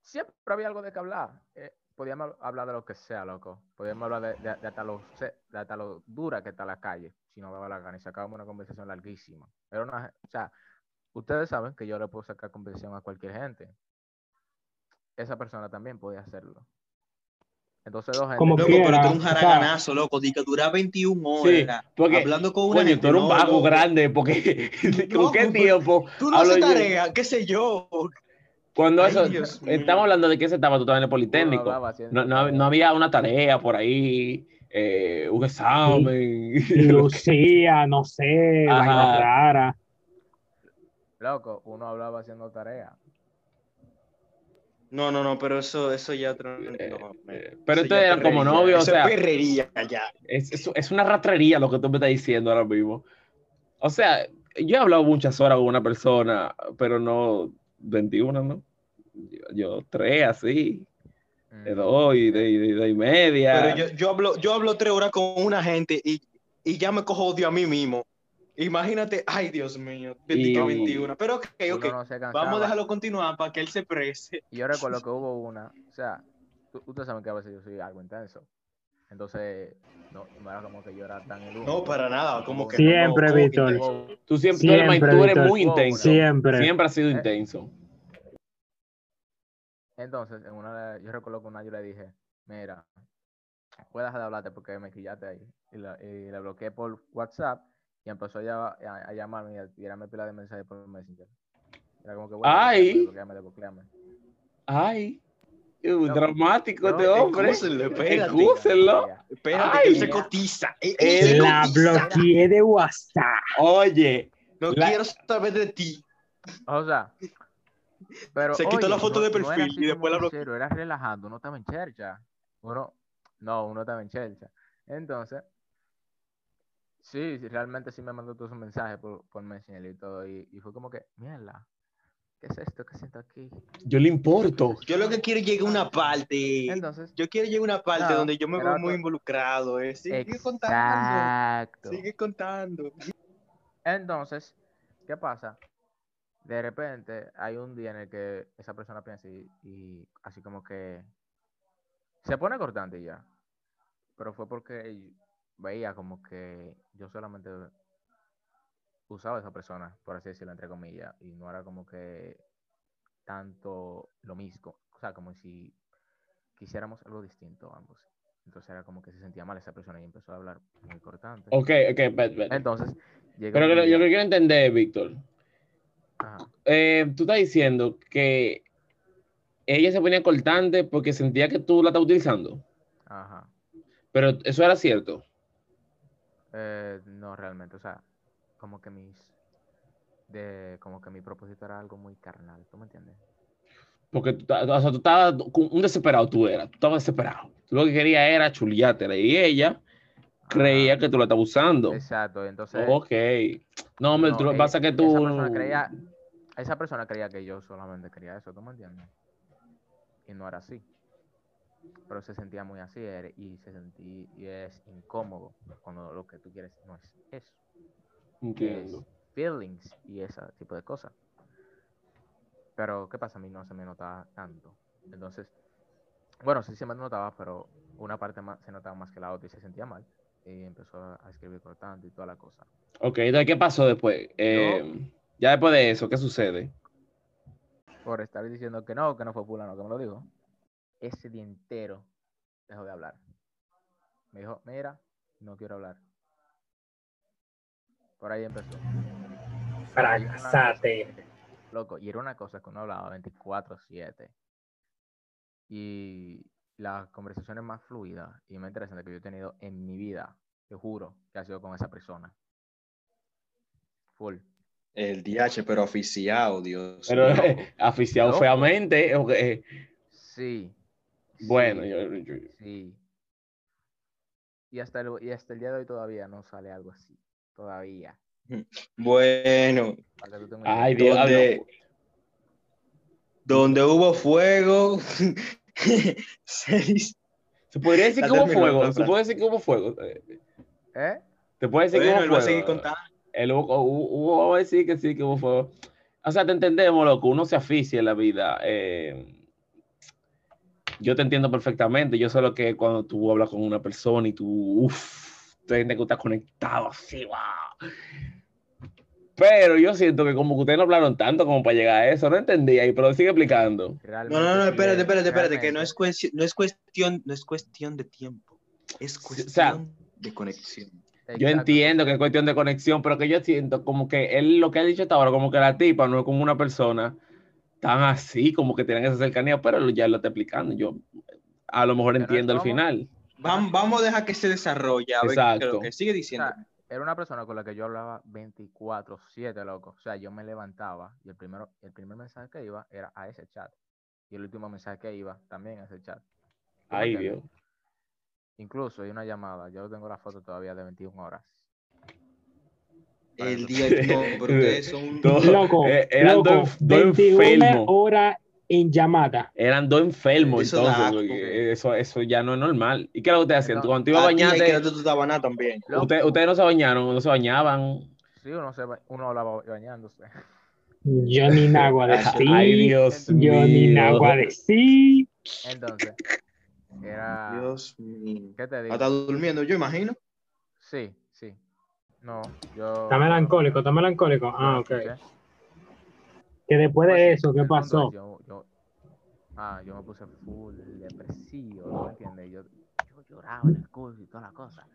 Speaker 4: siempre había algo de que hablar. Eh, podíamos hablar de lo que sea, loco. Podíamos hablar de, de- de hasta, lo, de hasta lo dura que está la calle, si no daba la gana. Y sacábamos una conversación larguísima. Era una, o sea, ustedes saben que yo le puedo sacar conversación a cualquier gente. Esa persona también podía hacerlo. Entonces, dos gente.
Speaker 1: Como
Speaker 2: Loco,
Speaker 1: quiera,
Speaker 2: pero tú eres un
Speaker 1: o sea-
Speaker 2: jaraganazo, loco. Que dura 21
Speaker 3: Sí,
Speaker 2: horas.
Speaker 3: porque,
Speaker 2: hablando con una
Speaker 3: coño,
Speaker 2: gente.
Speaker 3: tú eres un vago
Speaker 2: loco.
Speaker 3: grande, porque (laughs) ¿con
Speaker 2: No,
Speaker 3: qué
Speaker 2: pues,
Speaker 3: tiempo?
Speaker 2: Tú no haces tarea, qué sé yo.
Speaker 3: Cuando
Speaker 2: Ay,
Speaker 3: eso,
Speaker 2: Dios mío.
Speaker 3: estamos hablando de que ese estaba tú estabas en el Politécnico.
Speaker 4: hablaba
Speaker 3: No, no, no había una tarea por ahí, eh, un examen. (laughs)
Speaker 1: Lucía, no sé,
Speaker 3: Ajá.
Speaker 1: vaina rara.
Speaker 4: Loco, uno hablaba haciendo tarea.
Speaker 2: No, no, no, pero eso, eso ya.
Speaker 3: Eh,
Speaker 2: no,
Speaker 3: eh, pero
Speaker 2: eso
Speaker 3: ustedes
Speaker 2: ya
Speaker 3: eran como
Speaker 2: perrería,
Speaker 3: novios, o
Speaker 2: eso
Speaker 3: sea-
Speaker 2: es perrería ya.
Speaker 3: es, es, es una ratrería lo que tú me estás diciendo ahora mismo. O sea, yo he hablado muchas horas con una persona, pero no 21, ¿no? Yo, yo tres así, de
Speaker 4: Mm,
Speaker 3: dos y de, de, de y media.
Speaker 2: Pero yo, yo hablo, yo hablo tres horas con una gente y, y ya me cojo odio a mí mismo. Imagínate, ay Dios mío, bendito
Speaker 3: Y-
Speaker 2: 21. Pero ok, ok.
Speaker 4: no
Speaker 2: Vamos a dejarlo continuar para que él se prese.
Speaker 4: Y yo recuerdo que hubo una, o sea, tú- ustedes saben que a veces yo soy algo intenso. Entonces, no, no era como que yo era tan el
Speaker 2: No, para nada, como que
Speaker 1: Siempre,
Speaker 2: no,
Speaker 1: Víctor.
Speaker 3: Tú siempre, tú eres,
Speaker 1: Siempre,
Speaker 3: tú eres muy intenso.
Speaker 1: Siempre.
Speaker 3: Siempre has sido
Speaker 4: Eh.
Speaker 3: intenso.
Speaker 4: Entonces, en una yo recuerdo que una yo le dije, mira, puedes dejar de hablarte porque me quillaste ahí. Y, la- y le bloqueé por WhatsApp y empezó ya a, a llamarme y a tirarme pila de mensajes por Messenger. Era como que, bueno,
Speaker 3: Ay.
Speaker 4: desbloqueame, desbloqueame.
Speaker 3: Ay, uh,
Speaker 4: No,
Speaker 3: dramático
Speaker 4: no,
Speaker 3: este hombre.
Speaker 2: excúsenlo, espérate.
Speaker 3: Ay.
Speaker 2: que se cotiza. Él- él
Speaker 3: Él
Speaker 2: se
Speaker 1: La
Speaker 2: cotiza.
Speaker 1: bloqueé de WhatsApp.
Speaker 3: Oye,
Speaker 2: No
Speaker 3: La-
Speaker 2: quiero saber de ti.
Speaker 4: O sea, pero.
Speaker 2: Se quitó la foto de perfil y después la bloqueó.
Speaker 4: Era relajando, uno estaba en chercha. Uno, no, uno estaba en chercha. Entonces, sí, sí, realmente sí me mandó todos esos mensajes por, por Messenger y todo. Y, y fue como que, mierda, ¿qué es esto que siento aquí?
Speaker 3: yo le importo.
Speaker 2: Yo lo que quiero es llegar a una parte.
Speaker 4: Entonces,
Speaker 2: Yo quiero llegar a una parte
Speaker 4: No,
Speaker 2: donde yo me veo muy
Speaker 4: otro-
Speaker 2: involucrado. eh. Sigue contando.
Speaker 4: exacto.
Speaker 2: Sigue contando.
Speaker 4: Entonces, ¿qué pasa? De repente hay un día en el que esa persona piensa y, y así como que se pone cortante ya. Pero fue porque veía como que yo solamente usaba a esa persona, por así decirlo, entre comillas, y no era como que tanto lo mismo. O sea, como si quisiéramos algo distinto ambos. Entonces era como que se sentía mal esa persona y empezó a hablar muy cortante.
Speaker 3: Ok, ok, bet, bet.
Speaker 4: Entonces,
Speaker 3: Pero que yo lo que quiero entender, Víctor. Eh, tú estás diciendo que ella se ponía cortante porque sentía que tú la estabas utilizando.
Speaker 4: Ajá.
Speaker 3: Pero eso era cierto.
Speaker 4: Eh, no realmente, o sea, como que mis de como que mi propósito era algo muy carnal, ¿tú me entiendes?
Speaker 3: Porque o sea, tú estabas un desesperado, tú eras. Tú estabas desesperado. Tú lo que querías era chuliártela. Y ella creía que tú la estabas usando.
Speaker 4: Exacto, entonces
Speaker 3: Ok. No, hombre,
Speaker 4: no,
Speaker 3: tú lo que
Speaker 4: eh,
Speaker 3: pasa es que
Speaker 4: esa
Speaker 3: tú.
Speaker 4: persona creía esa persona creía que yo solamente quería eso, ¿tú me entiendes? Y no era así. Pero se sentía muy así era- y se sentía y es incómodo cuando lo que tú quieres no es eso.
Speaker 3: Entiendo.
Speaker 4: es feelings y ese tipo de cosas. Pero, ¿qué pasa? A mí no se me notaba tanto. Entonces, bueno, sí se me notaba, pero una parte más, se notaba más que la otra y se sentía mal. Y empezó a a escribir cortante y toda la cosa.
Speaker 3: Ok, entonces, ¿qué pasó después? Eh, ya después de eso, ¿qué sucede?
Speaker 4: Por estar diciendo que no, que no fue fulano que me lo dijo. Ese día entero dejó de hablar. Me dijo, mira, no quiero hablar. Por ahí empezó.
Speaker 1: Fracasate.
Speaker 4: Loco, y era una cosa que uno hablaba 24/7. Y las conversaciones más fluidas y más interesantes que yo he tenido en mi vida, te juro, que ha sido con esa persona. Full.
Speaker 2: El DH, pero oficiado, Dios.
Speaker 3: Pero eh, (laughs) aficiado feamente. eh,
Speaker 4: Sí.
Speaker 3: Bueno,
Speaker 4: sí,
Speaker 3: yo- yo-
Speaker 4: Sí. Y hasta, el, y hasta el día de hoy todavía no sale algo así. Todavía. (laughs)
Speaker 2: Bueno,
Speaker 3: Ay,
Speaker 4: idea.
Speaker 3: Dios.
Speaker 2: donde,
Speaker 3: no.
Speaker 2: donde hubo fuego, (laughs) se
Speaker 3: Se podría decir que hubo fuego.
Speaker 2: la
Speaker 3: Se puede decir que hubo fuego. eh,
Speaker 4: ¿Eh?
Speaker 3: Te puede decir
Speaker 2: Bueno,
Speaker 3: que hubo fuego.
Speaker 2: contando.
Speaker 3: El hubo, hubo- hubo- vamos a decir que sí, que hubo fuego. O sea, te entendemos, loco. Uno se aficia en la vida. eh, yo te entiendo perfectamente. Yo sé lo que cuando tú hablas con una persona y tú, uff, te sientes que estás conectado así, wow. Pero yo siento que como que ustedes no hablaron tanto como para llegar a eso. No entendí ahí, pero sigue explicando.
Speaker 2: No, no, no,
Speaker 4: Realmente sí
Speaker 2: espérate,
Speaker 4: es-
Speaker 2: espérate, espérate, que no
Speaker 4: realmente.
Speaker 2: es cuestión, no es cuestión, no es cuestión de tiempo, es cuestión
Speaker 3: sea,
Speaker 2: de conexión.
Speaker 3: Yo entiendo que es cuestión de conexión, pero que yo siento como que él lo que ha dicho hasta ahora, como que la tipa no es como una persona tan así, como que tienen esa cercanía, pero ya lo está explicando. Yo a lo mejor entiendo
Speaker 4: como-
Speaker 3: final.
Speaker 2: Vamos, vamos a dejar que se desarrolle, a ver
Speaker 3: Exacto.
Speaker 2: lo que sigue
Speaker 4: O
Speaker 2: diciendo.
Speaker 4: sea, era una persona con la que yo hablaba 24/7, loco. O sea, yo me levantaba y el, primero, el primer mensaje que iba era a ese chat. Y el último mensaje que iba también a ese chat. ¿Tú me
Speaker 3: Ay? Dios.
Speaker 4: Incluso hay una llamada, yo tengo la foto todavía de 21 horas.
Speaker 2: El día no, pero ustedes son.
Speaker 3: Todo-
Speaker 1: Loco,
Speaker 3: eh, eran
Speaker 1: loco,
Speaker 3: dos, dos
Speaker 1: 21
Speaker 3: enfermos.
Speaker 1: horas en llamada.
Speaker 3: Eran dos enfermos,
Speaker 2: Eso
Speaker 3: entonces, porque eso, eso ya no es normal. ¿Y qué es lo que ustedes hacían?
Speaker 4: No.
Speaker 3: Cuando te ibas a bañarte,
Speaker 2: también.
Speaker 3: Ustedes, ustedes no se bañaron, no se bañaban.
Speaker 4: Sí, uno, se ba- uno hablaba bañándose.
Speaker 1: Yo ni nagua (laughs) de sí.
Speaker 3: Ay, Dios
Speaker 1: Yo
Speaker 3: mío.
Speaker 1: ni nagua de sí.
Speaker 4: Entonces, era.
Speaker 2: Dios mío.
Speaker 4: ¿Qué te digo?
Speaker 2: Hasta durmiendo, yo imagino.
Speaker 4: Sí. No, yo.
Speaker 1: Está melancólico, está melancólico. Ah, ok.
Speaker 4: ¿Qué?
Speaker 1: Que después de eso, ¿qué pasó?
Speaker 4: Yo, yo- ah, yo me puse full depresivo, ¿no me entiendes? Yo, yo lloraba en el curso y toda la cosa.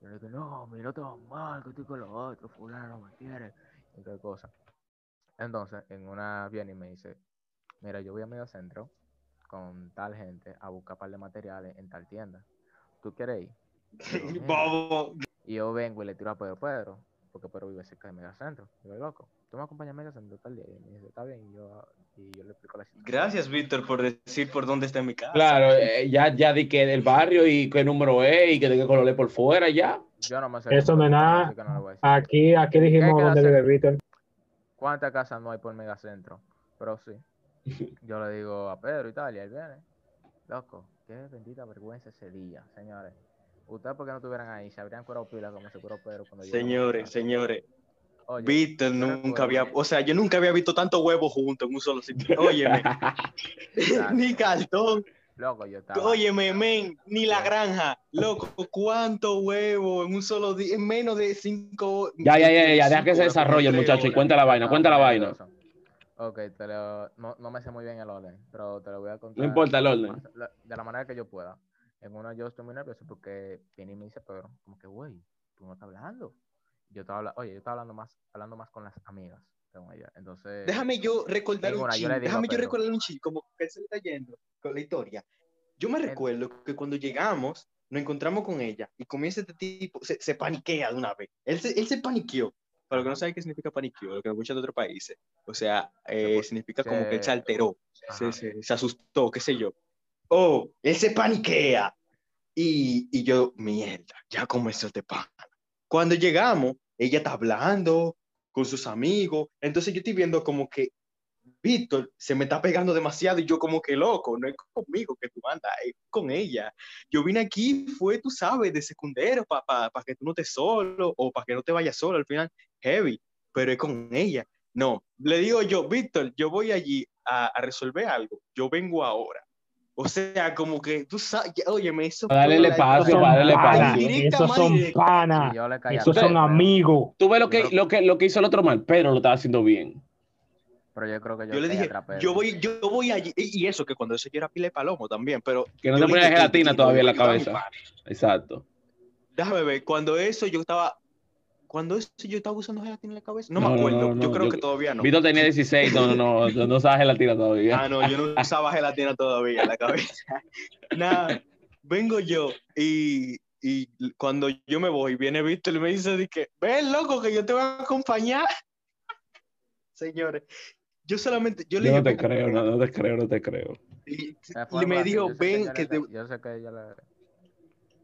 Speaker 4: Yo le dije, no, mira, todo mal, que estoy con los otros, fulano no me quiere, y toda cosa. Entonces, en una viene y me dice, mira, yo voy a medio centro con tal gente a buscar par de materiales en tal tienda. ¿Tú quieres ir? (laughs)
Speaker 2: Bobo.
Speaker 4: Y yo vengo y le tiro a Pedro Pedro, porque Pedro vive cerca de Megacentro. Digo, loco, tú me acompañas a Megacentro tal día. Y me dice, está bien. Y yo, y yo le explico la situación.
Speaker 2: Gracias, Víctor, por decir por dónde está mi casa.
Speaker 3: Claro, eh, ya, ya di que del barrio y qué número es y que de qué color es por fuera, ya.
Speaker 4: Yo no me sé.
Speaker 1: Eso no es nada.
Speaker 4: no.
Speaker 1: Aquí, aquí dijimos
Speaker 4: ¿Qué
Speaker 1: dónde vive? Víctor.
Speaker 4: ¿Cuántas casas no hay por Megacentro? Pero sí. (laughs) Yo le digo a Pedro y tal, y él viene. Loco, qué bendita vergüenza ese día, señores. Ustedes, porque no estuvieran ahí? Se habrían curado pila como se curó Pedro cuando
Speaker 2: Señores, señores.
Speaker 4: Oye,
Speaker 2: Víctor nunca había, o sea, yo nunca había visto tanto huevo juntos en un solo sitio. (laughs) Óyeme, ni cartón.
Speaker 4: Loco, yo estaba.
Speaker 2: Óyeme, men, ni la granja. Loco, ¿cuánto huevo en un solo día? En menos de cinco.
Speaker 3: Ya, ya, ya, ya, deja que se desarrolle muchacho y cuenta la vaina,
Speaker 4: Ah,
Speaker 3: cuenta la
Speaker 4: ok,
Speaker 3: vaina.
Speaker 4: Ok, te lo, no, no me sé muy bien el orden, pero te lo voy a contar.
Speaker 3: No importa el orden.
Speaker 4: de la manera que yo pueda. En uno yo estoy muy nervioso porque viene y me dice Pedro, como que, güey, tú no estás hablando. Yo estaba hablando, oye, yo estaba hablando más, hablando más con las amigas con ella. Entonces,
Speaker 2: Déjame yo recordar un ching. Déjame yo recordar un ching, como que él se le está yendo con la historia. Yo me recuerdo que cuando llegamos, nos encontramos con ella y comienza este tipo, se, se paniquea de una vez. Él se, él se paniqueó. Para los que no saben qué significa paniqueó, lo que escuchan de otros países. O sea, eh, significa como que él se alteró, se, se asustó, qué sé yo. Oh, él se paniquea. Y, y yo, mierda, ya comenzó este pan. Cuando llegamos, ella está hablando con sus amigos. Entonces yo estoy viendo como que Víctor se me está pegando demasiado y yo como que loco, no es conmigo que tú andas, es con ella. Yo vine aquí, fue, tú sabes, de secundero para que tú no estés solo o para que no te vayas solo al final, heavy, pero es con ella. No, le digo yo, Víctor, yo voy allí a, a resolver algo, yo vengo ahora. O sea, como que tú sabes, oye, me hizo...
Speaker 3: Para darle el
Speaker 1: Esos
Speaker 3: espacio,
Speaker 1: son
Speaker 3: para darle
Speaker 1: panas,
Speaker 3: espacio.
Speaker 1: Esos son panas. Esos son amigos.
Speaker 3: Tú ves lo que, lo que, lo que hizo el otro mal, pero lo estaba haciendo bien.
Speaker 4: Pero yo creo que yo,
Speaker 2: Yo le dije, yo voy, yo voy allí, y eso que cuando eso yo era pile palomo también, pero...
Speaker 3: Que no te ponía gelatina
Speaker 2: "Ey,
Speaker 3: todavía en la cabeza.
Speaker 2: pana".
Speaker 3: Exacto.
Speaker 2: Déjame ver, cuando eso yo estaba. Cuando eso yo estaba usando gelatina en la cabeza. No,
Speaker 3: No,
Speaker 2: me acuerdo.
Speaker 3: no, no,
Speaker 2: yo creo
Speaker 3: yo-
Speaker 2: que todavía no.
Speaker 3: Víctor tenía 16, no, no, no, (laughs) no, no usaba gelatina todavía.
Speaker 2: Ah, no, yo no (laughs) usaba gelatina todavía en la cabeza. (laughs) Nada, vengo yo y, y cuando yo me voy, viene Víctor y me dice de que, ven, loco, que yo te voy a acompañar. Señores, yo solamente, yo le
Speaker 3: Yo no
Speaker 2: dije,
Speaker 3: te creo, no, no te creo, no te creo.
Speaker 2: y- me dijo,
Speaker 4: que
Speaker 2: ven, que te...
Speaker 4: Yo sé que le...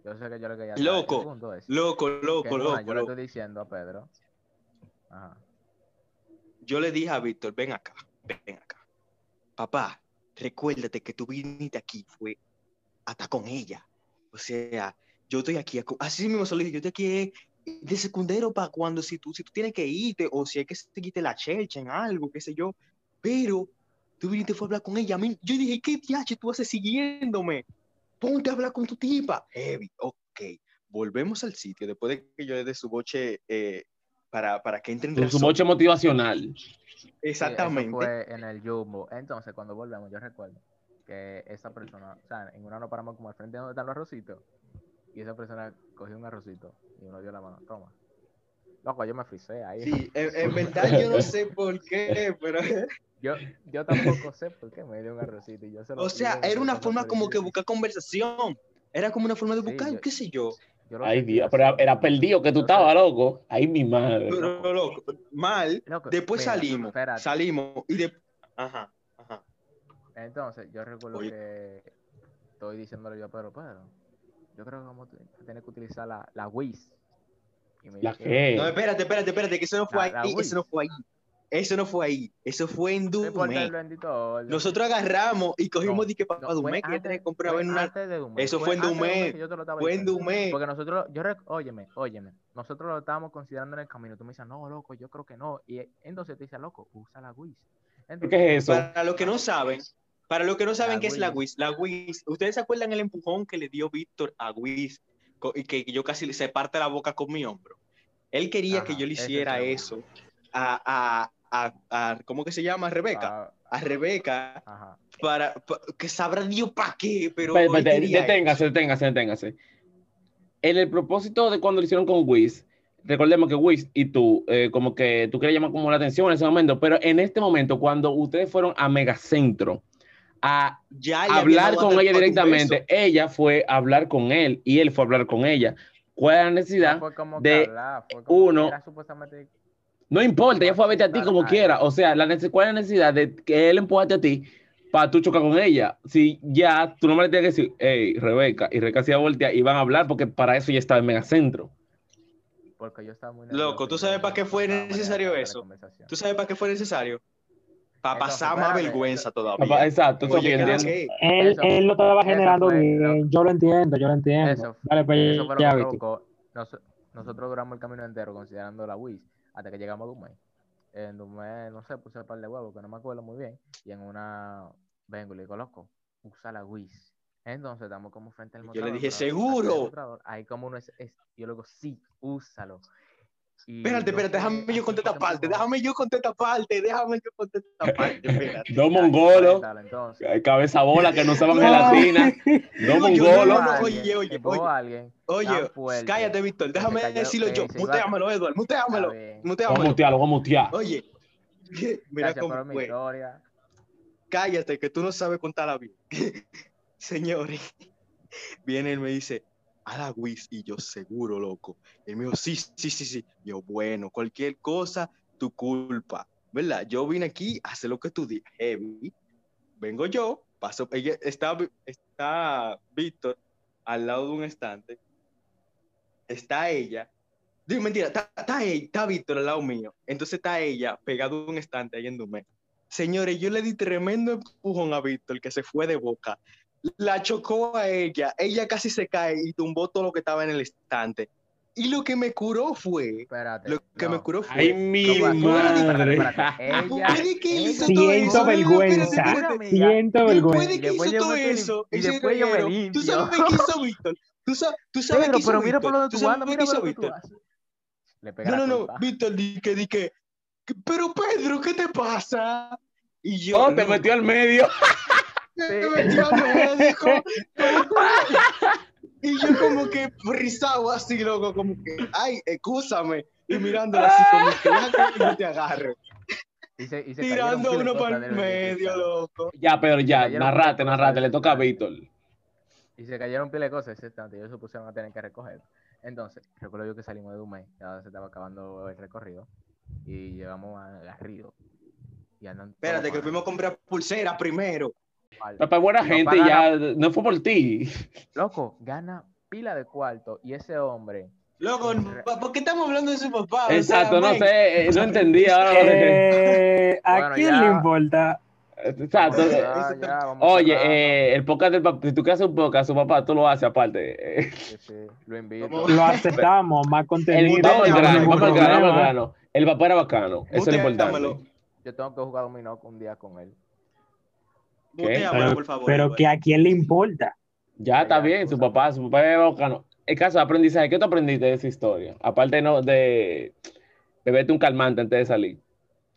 Speaker 4: Yo sé que yo atrás.
Speaker 2: Loco, Loco,
Speaker 4: que
Speaker 2: loco, loco,
Speaker 4: yo le estoy diciendo a Pedro. Ajá.
Speaker 2: yo le dije a Víctor, ven acá, ven acá. Papá, recuérdate que tú viniste aquí, fue hasta con ella. O sea, yo estoy aquí, así mismo se lo dije, yo estoy aquí eh, de secundero para cuando si tú, si tú tienes que irte o si hay que seguirte la chelcha en algo, qué sé yo. Pero tú viniste fue a hablar con ella. Yo dije, ¿qué diache tú haces siguiéndome? Ponte a hablar con tu tipa. Heavy, ok. Volvemos al sitio después de que yo le dé su boche eh, para, para que entren
Speaker 3: Con su moche motivacional.
Speaker 4: Sí,
Speaker 2: Exactamente.
Speaker 4: eso fue en el Jumbo. Entonces, cuando volvemos, yo recuerdo que esa persona, o sea, en una nos paramos como al frente de donde están los arrocitos. Y esa persona cogió un arrocito y uno dio la mano. Toma. Loco, yo me frisé ahí.
Speaker 2: Sí, en, en (laughs) verdad yo no sé por qué, pero...
Speaker 4: Yo, yo tampoco sé por qué me dio un arrocito. Y yo se lo
Speaker 2: O sea, era una forma como que buscar conversación. Era como una forma de
Speaker 4: Sí,
Speaker 2: buscar,
Speaker 4: yo-
Speaker 2: qué sé yo.
Speaker 3: Ay, Dios, pero era, era perdido que tú estabas, loco. Ay, mi madre.
Speaker 2: Pero loco, mal.
Speaker 4: Loco,
Speaker 2: Después salimos,
Speaker 4: espérate.
Speaker 2: salimos y de... Ajá, ajá.
Speaker 4: Entonces, yo recuerdo
Speaker 2: Oye.
Speaker 4: que estoy diciéndole yo a Pedro, Pedro, yo creo que vamos a tener que utilizar la, la Wiz. Y me
Speaker 3: ¿La
Speaker 4: dice,
Speaker 3: qué?
Speaker 2: No, espérate, espérate, espérate, que eso no fue
Speaker 4: La- la
Speaker 2: ahí,
Speaker 4: Wiz.
Speaker 2: eso no fue ahí. Eso no fue ahí, eso fue en
Speaker 4: "No importa el
Speaker 2: Dumé.
Speaker 4: bendito orden".
Speaker 2: Nosotros agarramos y cogimos
Speaker 4: No,
Speaker 2: dique para Dumé, que
Speaker 4: antes-
Speaker 2: que comprar en una...
Speaker 4: antes de Dumé,
Speaker 2: Eso fue en
Speaker 4: de
Speaker 2: Dumé,
Speaker 4: que yo te lo estaba
Speaker 2: Fue en. Dumé.
Speaker 4: Porque nosotros, yo, rec- óyeme, óyeme, nosotros lo estábamos considerando en el camino. Tú me dices, no, loco, yo creo que no. Y entonces te dice, loco, usa la. Entonces,
Speaker 3: ¿Qué es eso?
Speaker 2: Para los que no saben, para los que no saben
Speaker 4: La
Speaker 2: qué es la.
Speaker 4: Wiz,
Speaker 2: la Wiz, ¿ustedes se acuerdan el empujón que le dio Víctor a co- y que yo casi se parte la boca con mi hombro? Él quería que yo le hiciera eso a, a, a, a- ¿cómo que se llama? A Rebeca.
Speaker 4: ah,
Speaker 2: A Rebeca,
Speaker 4: ajá.
Speaker 2: para, pa- que sabrá Dios para qué, pero
Speaker 3: deténgase, deténgase, deténgase. En el propósito de cuando lo hicieron con Wiz, recordemos que Wiz y tú, eh, como que tú querías llamar como la atención en ese momento, pero en este momento, cuando ustedes fueron a Megacentro a.
Speaker 2: Ya
Speaker 3: hablar con ella directamente, ella fue a hablar con él y él fue a hablar con ella. ¿Cuál es la
Speaker 4: No
Speaker 3: necesidad?
Speaker 4: fue como
Speaker 3: de
Speaker 4: que hablar, fue como que
Speaker 3: uno-
Speaker 4: era supuestamente
Speaker 3: No importa, ella fue a verte a ti como quiera. O sea, la ¿cuál es la necesidad de que él empujarte a ti para tú chocar con ella? Si ya tú no me le tienes que decir, hey, Rebeca, y Rebeca se iba a voltear y van a hablar porque para eso ya estaba en Megacentro.
Speaker 4: porque yo estaba muy
Speaker 2: Loco, ¿tú sabes para qué fue necesario eso? ¿Tú sabes para qué fue necesario? Para pasar más vergüenza todavía.
Speaker 3: Exacto, eso
Speaker 2: Oye.
Speaker 1: Él, él lo estaba generando
Speaker 4: fue
Speaker 1: bien. Yo lo entiendo, yo lo entiendo.
Speaker 4: Eso,
Speaker 1: Dale, pues
Speaker 4: eso fue lo que nosotros duramos el camino entero considerando la WIS hasta que llegamos a Dumay. En Dumay, no sé, puse un par de huevos que no me acuerdo muy bien. Y en una vengo y le digo, loco, usa la WIS. Entonces estamos como frente al
Speaker 2: Yo le
Speaker 4: mostrador.
Speaker 2: dije, "Seguro".
Speaker 4: mostrador, Ahí como uno es, es- yo le digo, sí, úsalo. Y
Speaker 2: Espérate,
Speaker 4: no
Speaker 2: espérate, déjame yo
Speaker 4: así
Speaker 2: contar
Speaker 4: fue
Speaker 2: esta
Speaker 4: que
Speaker 2: parte,
Speaker 4: empezó.
Speaker 2: déjame yo contar esta parte, déjame yo contar esta parte, espérate.
Speaker 3: Dos mongolos, cabeza bola que no usaban
Speaker 1: Ay.
Speaker 3: gelatina, dos mongolos.
Speaker 2: no, no, oye, oye, oye. Oye, cállate, Víctor, déjame decirlo yo. Muteámelo, Edward, muteámelo.
Speaker 3: Vamos a mutearlo, vamos a mutear.
Speaker 2: Oye, (laughs) mira cómo fue. Cállate, que tú no sabes contarla bien. (laughs) Señores, (laughs) viene él me dice, a la y yo seguro, loco. Él me dijo, sí, sí, sí, sí. Yo, bueno, cualquier cosa, tu culpa, ¿verdad? Yo vine aquí a hacer lo que dices, heavy. Vengo yo, paso, ella, está, está Víctor al lado de un estante, está ella, digo mentira, está, está, ella- está Víctor al lado mío, entonces está ella pegado a un estante ahí en Dumé. Señores, yo le di tremendo empujón a Víctor que se fue de boca. La chocó a ella, ella casi se cae y tumbó todo lo que estaba en el estante. Y lo que me curó fue,
Speaker 4: Espérate.
Speaker 2: lo que
Speaker 4: no.
Speaker 2: me curó fue,
Speaker 3: Ay, mi madre.
Speaker 1: Siento vergüenza. Siento
Speaker 2: Después
Speaker 1: vergüenza.
Speaker 2: de
Speaker 4: Y
Speaker 2: que
Speaker 4: después
Speaker 2: hizo todo eso,
Speaker 4: y
Speaker 2: ese
Speaker 4: después yo me
Speaker 2: reguero, ¿tú sabes qué hizo Víctor? ¿Tú sabes, tú sabes
Speaker 4: Pedro,
Speaker 2: qué hizo
Speaker 4: pero mira por
Speaker 2: Víctor?
Speaker 4: donde
Speaker 2: ¿Tú
Speaker 4: tú
Speaker 2: sabes
Speaker 4: andas,
Speaker 2: qué
Speaker 4: mira por
Speaker 2: Víctor?
Speaker 4: haces. Le pega
Speaker 2: No, no, no. Víctor, di que, di que, pero Pedro, ¿qué te pasa? Y yo,
Speaker 3: Oh, te metió al medio. (laughs)
Speaker 2: Y yo como que frisado así, loco, como que, ay, excúsame. Y mirándola así como que, yo te agarre.
Speaker 4: Y se, y se
Speaker 2: Tirando uno para el medio, loco.
Speaker 3: Ya, pero ya, narrate, narrate, le toca a. Víctor.
Speaker 4: Y se cayeron pila de cosas ese instante. Ellos se pusieron a tener que recoger. Entonces, recuerdo yo que salimos de Dumay, ya se estaba acabando el recorrido. Y llegamos a Garrido. Y andan
Speaker 2: Espérate, que fuimos a comprar pulsera primero.
Speaker 3: Papá, buena gente, ya no fue por ti.
Speaker 4: Loco, gana pila de cuarto. Y ese hombre.
Speaker 2: Loco, ¿por qué estamos hablando de su papá? O sea,
Speaker 3: Exacto, no
Speaker 2: man,
Speaker 3: sé, eh, no (laughs) entendí ahora.
Speaker 1: Eh, ¿A
Speaker 4: Bueno,
Speaker 1: quién
Speaker 4: ya.
Speaker 1: le importa?
Speaker 3: Exacto.
Speaker 4: Ya, ya, vamos
Speaker 3: Oye, eh, el podcast del papá, si tú quieres hacer un podcast, su papá, tú lo haces aparte.
Speaker 4: Sí, sí, lo invito.
Speaker 1: Lo aceptamos, más
Speaker 3: El,
Speaker 1: contenido.
Speaker 3: vamos grano, vamos grano, grano. El papá era bacano, eso es lo importante.
Speaker 4: Yo tengo que jugar dominó un día con él.
Speaker 1: Pero,
Speaker 2: por favor.
Speaker 1: pero
Speaker 2: Edward.
Speaker 1: que a quién le importa.
Speaker 3: Ya está bien, su
Speaker 4: excusa.
Speaker 3: papá, su papá era bacano. El caso de aprendizaje, ¿qué tú aprendiste de esa historia? Aparte no, de beberte un calmante antes de salir.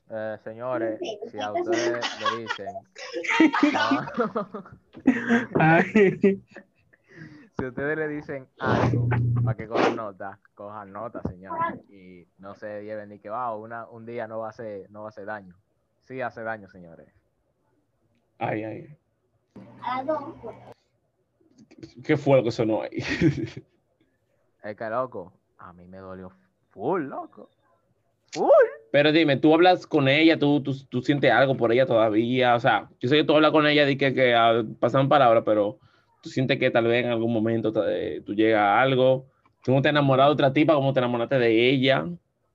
Speaker 4: Eh, señores, si a ustedes le dicen. (laughs) no, (laughs) si ustedes le dicen algo para que cojan nota, cojan nota, señores. Y no se lleven ni que va, una, un día no va a hacer, no va a hacer daño. Sí hace daño, señores.
Speaker 3: Ay, ay. ¿Qué fue lo que sonó ahí?
Speaker 4: Es que loco, a mí me dolió full, loco. Full.
Speaker 3: Pero dime, ¿tú hablas con ella? ¿Tú, tú, tú sientes algo por ella todavía? O sea, yo sé que tú hablas con ella de que, que ah, pasan palabras, pero tú sientes que tal vez en algún momento eh, tú llegas a algo. ¿Tú no te enamoraste de otra tipa como te enamoraste de ella?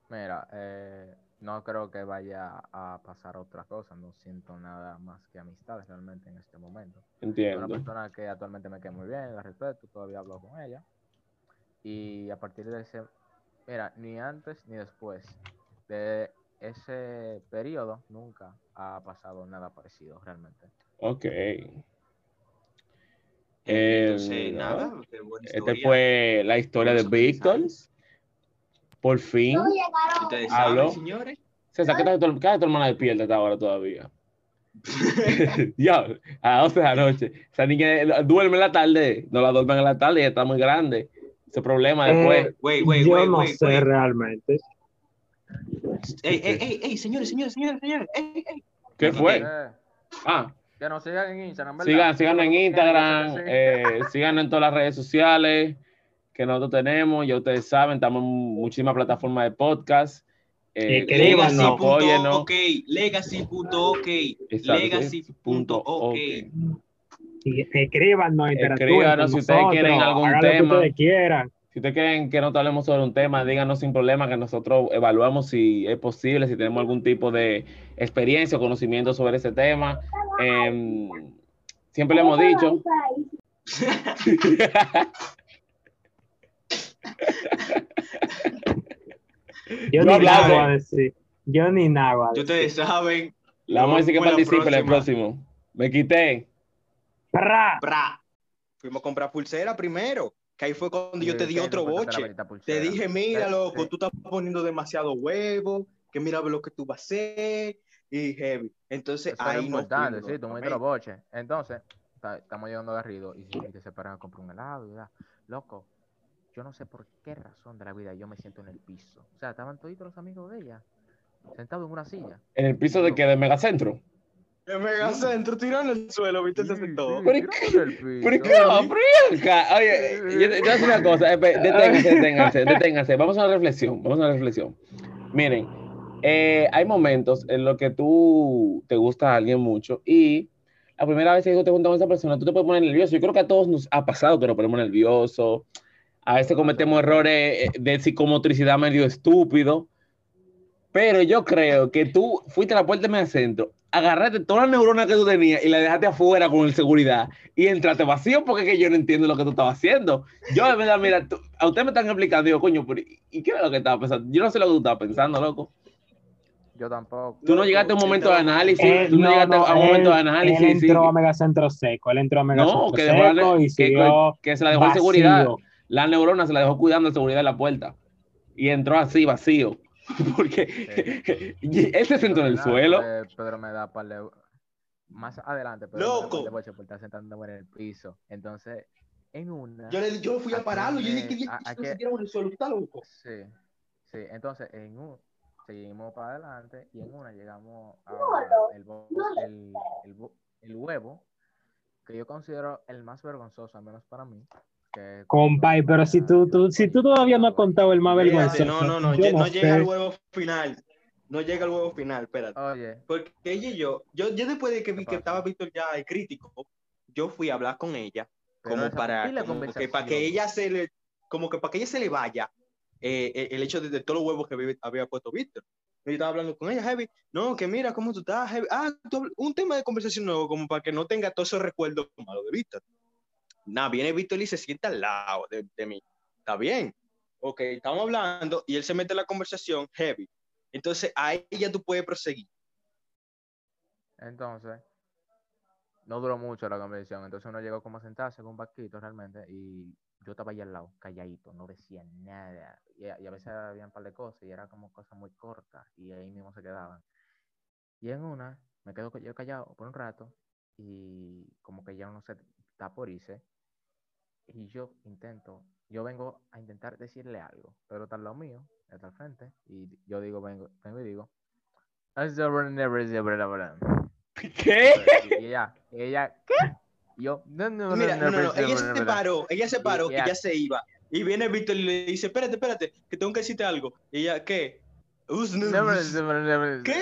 Speaker 4: Mira, eh, no creo que vaya a pasar otra cosa. No siento nada más que amistad realmente en este momento. Es una
Speaker 3: Entiendo.
Speaker 4: persona que actualmente me queda muy bien, la respeto, todavía hablo con ella. Y a partir de ese, mira, ni antes ni después de ese periodo nunca ha pasado nada parecido realmente.
Speaker 3: Ok.
Speaker 2: Entonces,
Speaker 3: Eh,
Speaker 2: nada,
Speaker 3: Esta fue la historia de Víctor. Por fin.
Speaker 2: Ustedes
Speaker 3: Aló.
Speaker 2: saben, señores.
Speaker 3: César, ¿qué tal tu, qué tal tu hermana despierta hasta ahora todavía? (laughs) (laughs) Diablo, a las 12 de la noche. Esa niña duerme en la tarde. No la duermen en la tarde, ella está muy grande. Ese problema después.
Speaker 1: Eh,
Speaker 2: Wait, wait,
Speaker 1: Yo
Speaker 2: wait,
Speaker 1: no
Speaker 2: wait,
Speaker 1: sé
Speaker 2: wait.
Speaker 1: realmente.
Speaker 2: Ey, ey, ey, ey, señores, señores, señores, señores. Ey, ey.
Speaker 3: ¿Qué
Speaker 2: ¿qué
Speaker 3: fue?
Speaker 4: Eh,
Speaker 3: Ah,
Speaker 4: que nos sigan en Instagram, ¿verdad?
Speaker 3: sigan, síganos en Instagram, eh, síganos en todas las redes sociales que nosotros tenemos. Ya ustedes saben, estamos en muchísimas plataformas de podcast. Eh,
Speaker 1: Escríbanos.
Speaker 3: síganos, apóyennos.
Speaker 2: Legacy.ok, legacy.ok,
Speaker 3: Exacto,
Speaker 2: legacy.ok.
Speaker 1: Y escríbanos, interactúen
Speaker 3: Escríbanos si ustedes quieren algún tema.
Speaker 1: ustedes quieran.
Speaker 3: Si ustedes quieren que nosotros hablemos sobre un tema, díganos sin problema que nosotros evaluamos si es posible, si tenemos algún tipo de experiencia o conocimiento sobre ese tema. Em, siempre le hemos dicho. (laughs) (laughs)
Speaker 1: Yo
Speaker 3: Yo
Speaker 1: ni
Speaker 3: hablaba
Speaker 1: nada
Speaker 3: de-
Speaker 1: voy a decir. Yo ni nada voy a
Speaker 2: Y
Speaker 1: decir.
Speaker 2: ustedes saben.
Speaker 3: Le vamos a decir que
Speaker 2: la
Speaker 3: participe en el próximo. Me quité.
Speaker 1: ¡Pra!
Speaker 2: Bra. Fuimos a comprar pulsera primero. Que ahí fue cuando yo
Speaker 4: Sí,
Speaker 2: te di otro
Speaker 4: la
Speaker 2: boche. Te dije, mira, loco,
Speaker 4: sí.
Speaker 2: tú estás poniendo demasiado huevo, que mira lo que tú vas a hacer, y heavy. Entonces,
Speaker 4: Eso es
Speaker 2: ahí no
Speaker 4: importante,
Speaker 2: fuimos
Speaker 4: sí, tú me diste los boches. Entonces, ta- estamos llegando a Garrido y, y te separan a comprar un helado da. Loco, yo no sé por qué razón de la vida yo me siento en el piso. O sea, estaban toditos los amigos de ella, sentados en una silla.
Speaker 3: En el piso de que de Megacentro.
Speaker 2: El megacentro tiró en el suelo, viste, se sentó.
Speaker 4: Piso.
Speaker 3: qué va, Priyanka? Oye, yo te voy a decir una cosa. espe- Deténganse, deténganse, deténganse. Vamos a una reflexión. Vamos a una reflexión. Miren, eh, hay momentos en los que tú te gusta a alguien mucho y la primera vez que tú te juntas con esa persona, tú te puedes poner nervioso. Yo creo que a todos nos ha pasado que nos ponemos nerviosos. A veces cometemos errores eh, de psicomotricidad medio estúpido. Pero yo creo que tú fuiste a la puerta de medio centro, agarraste todas las neuronas que tú tenías y la dejaste afuera con el seguridad y entraste vacío porque es que yo no entiendo lo que tú estabas haciendo. Yo de verdad, mira, tú- a usted me están explicando, digo, coño, pero ¿y qué era lo que estaba pensando? Yo no sé lo que tú estabas pensando, loco.
Speaker 4: Yo tampoco.
Speaker 3: Tú no llegaste a un momento de análisis,
Speaker 1: Eh,
Speaker 3: tú no, llegaste a un momento de análisis.
Speaker 1: Él
Speaker 3: sí.
Speaker 1: entró a Megacentro seco. Él entró a Megacentro
Speaker 3: No, que dejó la
Speaker 1: seco y
Speaker 3: que,
Speaker 1: siguió
Speaker 3: que se la dejó en
Speaker 1: vacío.
Speaker 3: seguridad. La neurona se la dejó cuidando de seguridad en la puerta. Y entró así, vacío. (laughs) Porque y él se sentó en el
Speaker 4: Nada,
Speaker 3: suelo.
Speaker 4: Pedro me da par de- Más adelante, Pedro
Speaker 2: Loco.
Speaker 4: me da de estar sentándome en el piso. Entonces, en una.
Speaker 2: Yo, le, yo fui a pararlo, yo dije que
Speaker 4: a- que-
Speaker 2: se en el suelo, está loco.
Speaker 4: Sí, sí. Entonces, en un, seguimos para adelante y en una llegamos a el, bo- el, el huevo, que yo considero el más vergonzoso, al menos para mí. Que
Speaker 1: Compay, pero si tú, tú, si tú todavía no has contado el más vergonzoso.
Speaker 2: no, no, no,
Speaker 1: no
Speaker 2: no llega al huevo final. No llega al huevo final, espérate.
Speaker 4: Oye,
Speaker 2: Porque ella y yo, yo, yo después de que vi
Speaker 4: ¿Qué
Speaker 2: que estaba Víctor ya el crítico, yo fui a hablar con ella,
Speaker 4: pero
Speaker 2: como para,
Speaker 4: de
Speaker 2: como que para que ella se le, como que para que ella se le vaya eh, eh, el hecho de, de todos los huevos que había, puesto Víctor. Yo estaba hablando con ella, Heavy, no, que mira cómo tú estás, Heavy. Ah, tú un tema de conversación nuevo, como para que no tenga todos esos recuerdos malos de Víctor. Nada, viene Víctor y se sienta al lado de, de mí. Está bien. Ok, estamos hablando y él se mete en la conversación, Heavy. Entonces ahí ya tú puedes proseguir.
Speaker 4: Entonces, no duró mucho la conversación. Entonces uno llegó como a sentarse con un banquito realmente y yo estaba ahí al lado, calladito, no decía nada. Y a, a veces había un par de cosas y era como cosas muy cortas y ahí mismo se quedaban. Y en una me quedo yo callado por un rato y como que ya uno se está por irse. Y yo intento, yo vengo a intentar decirle algo, pero está al lado mío, está al frente, y yo digo, vengo, vengo y digo,
Speaker 3: ¿Qué?
Speaker 4: y ella, y ella, ¿qué? Y yo, no, no,
Speaker 2: Mira, no, no, no, ella se paró, ella se paró, que
Speaker 4: ya
Speaker 2: se iba. Y viene Víctor y le dice, espérate, espérate, que tengo que decirte algo. Y ella, ¿qué? Who's
Speaker 4: Never, never, never.
Speaker 2: ¿Qué?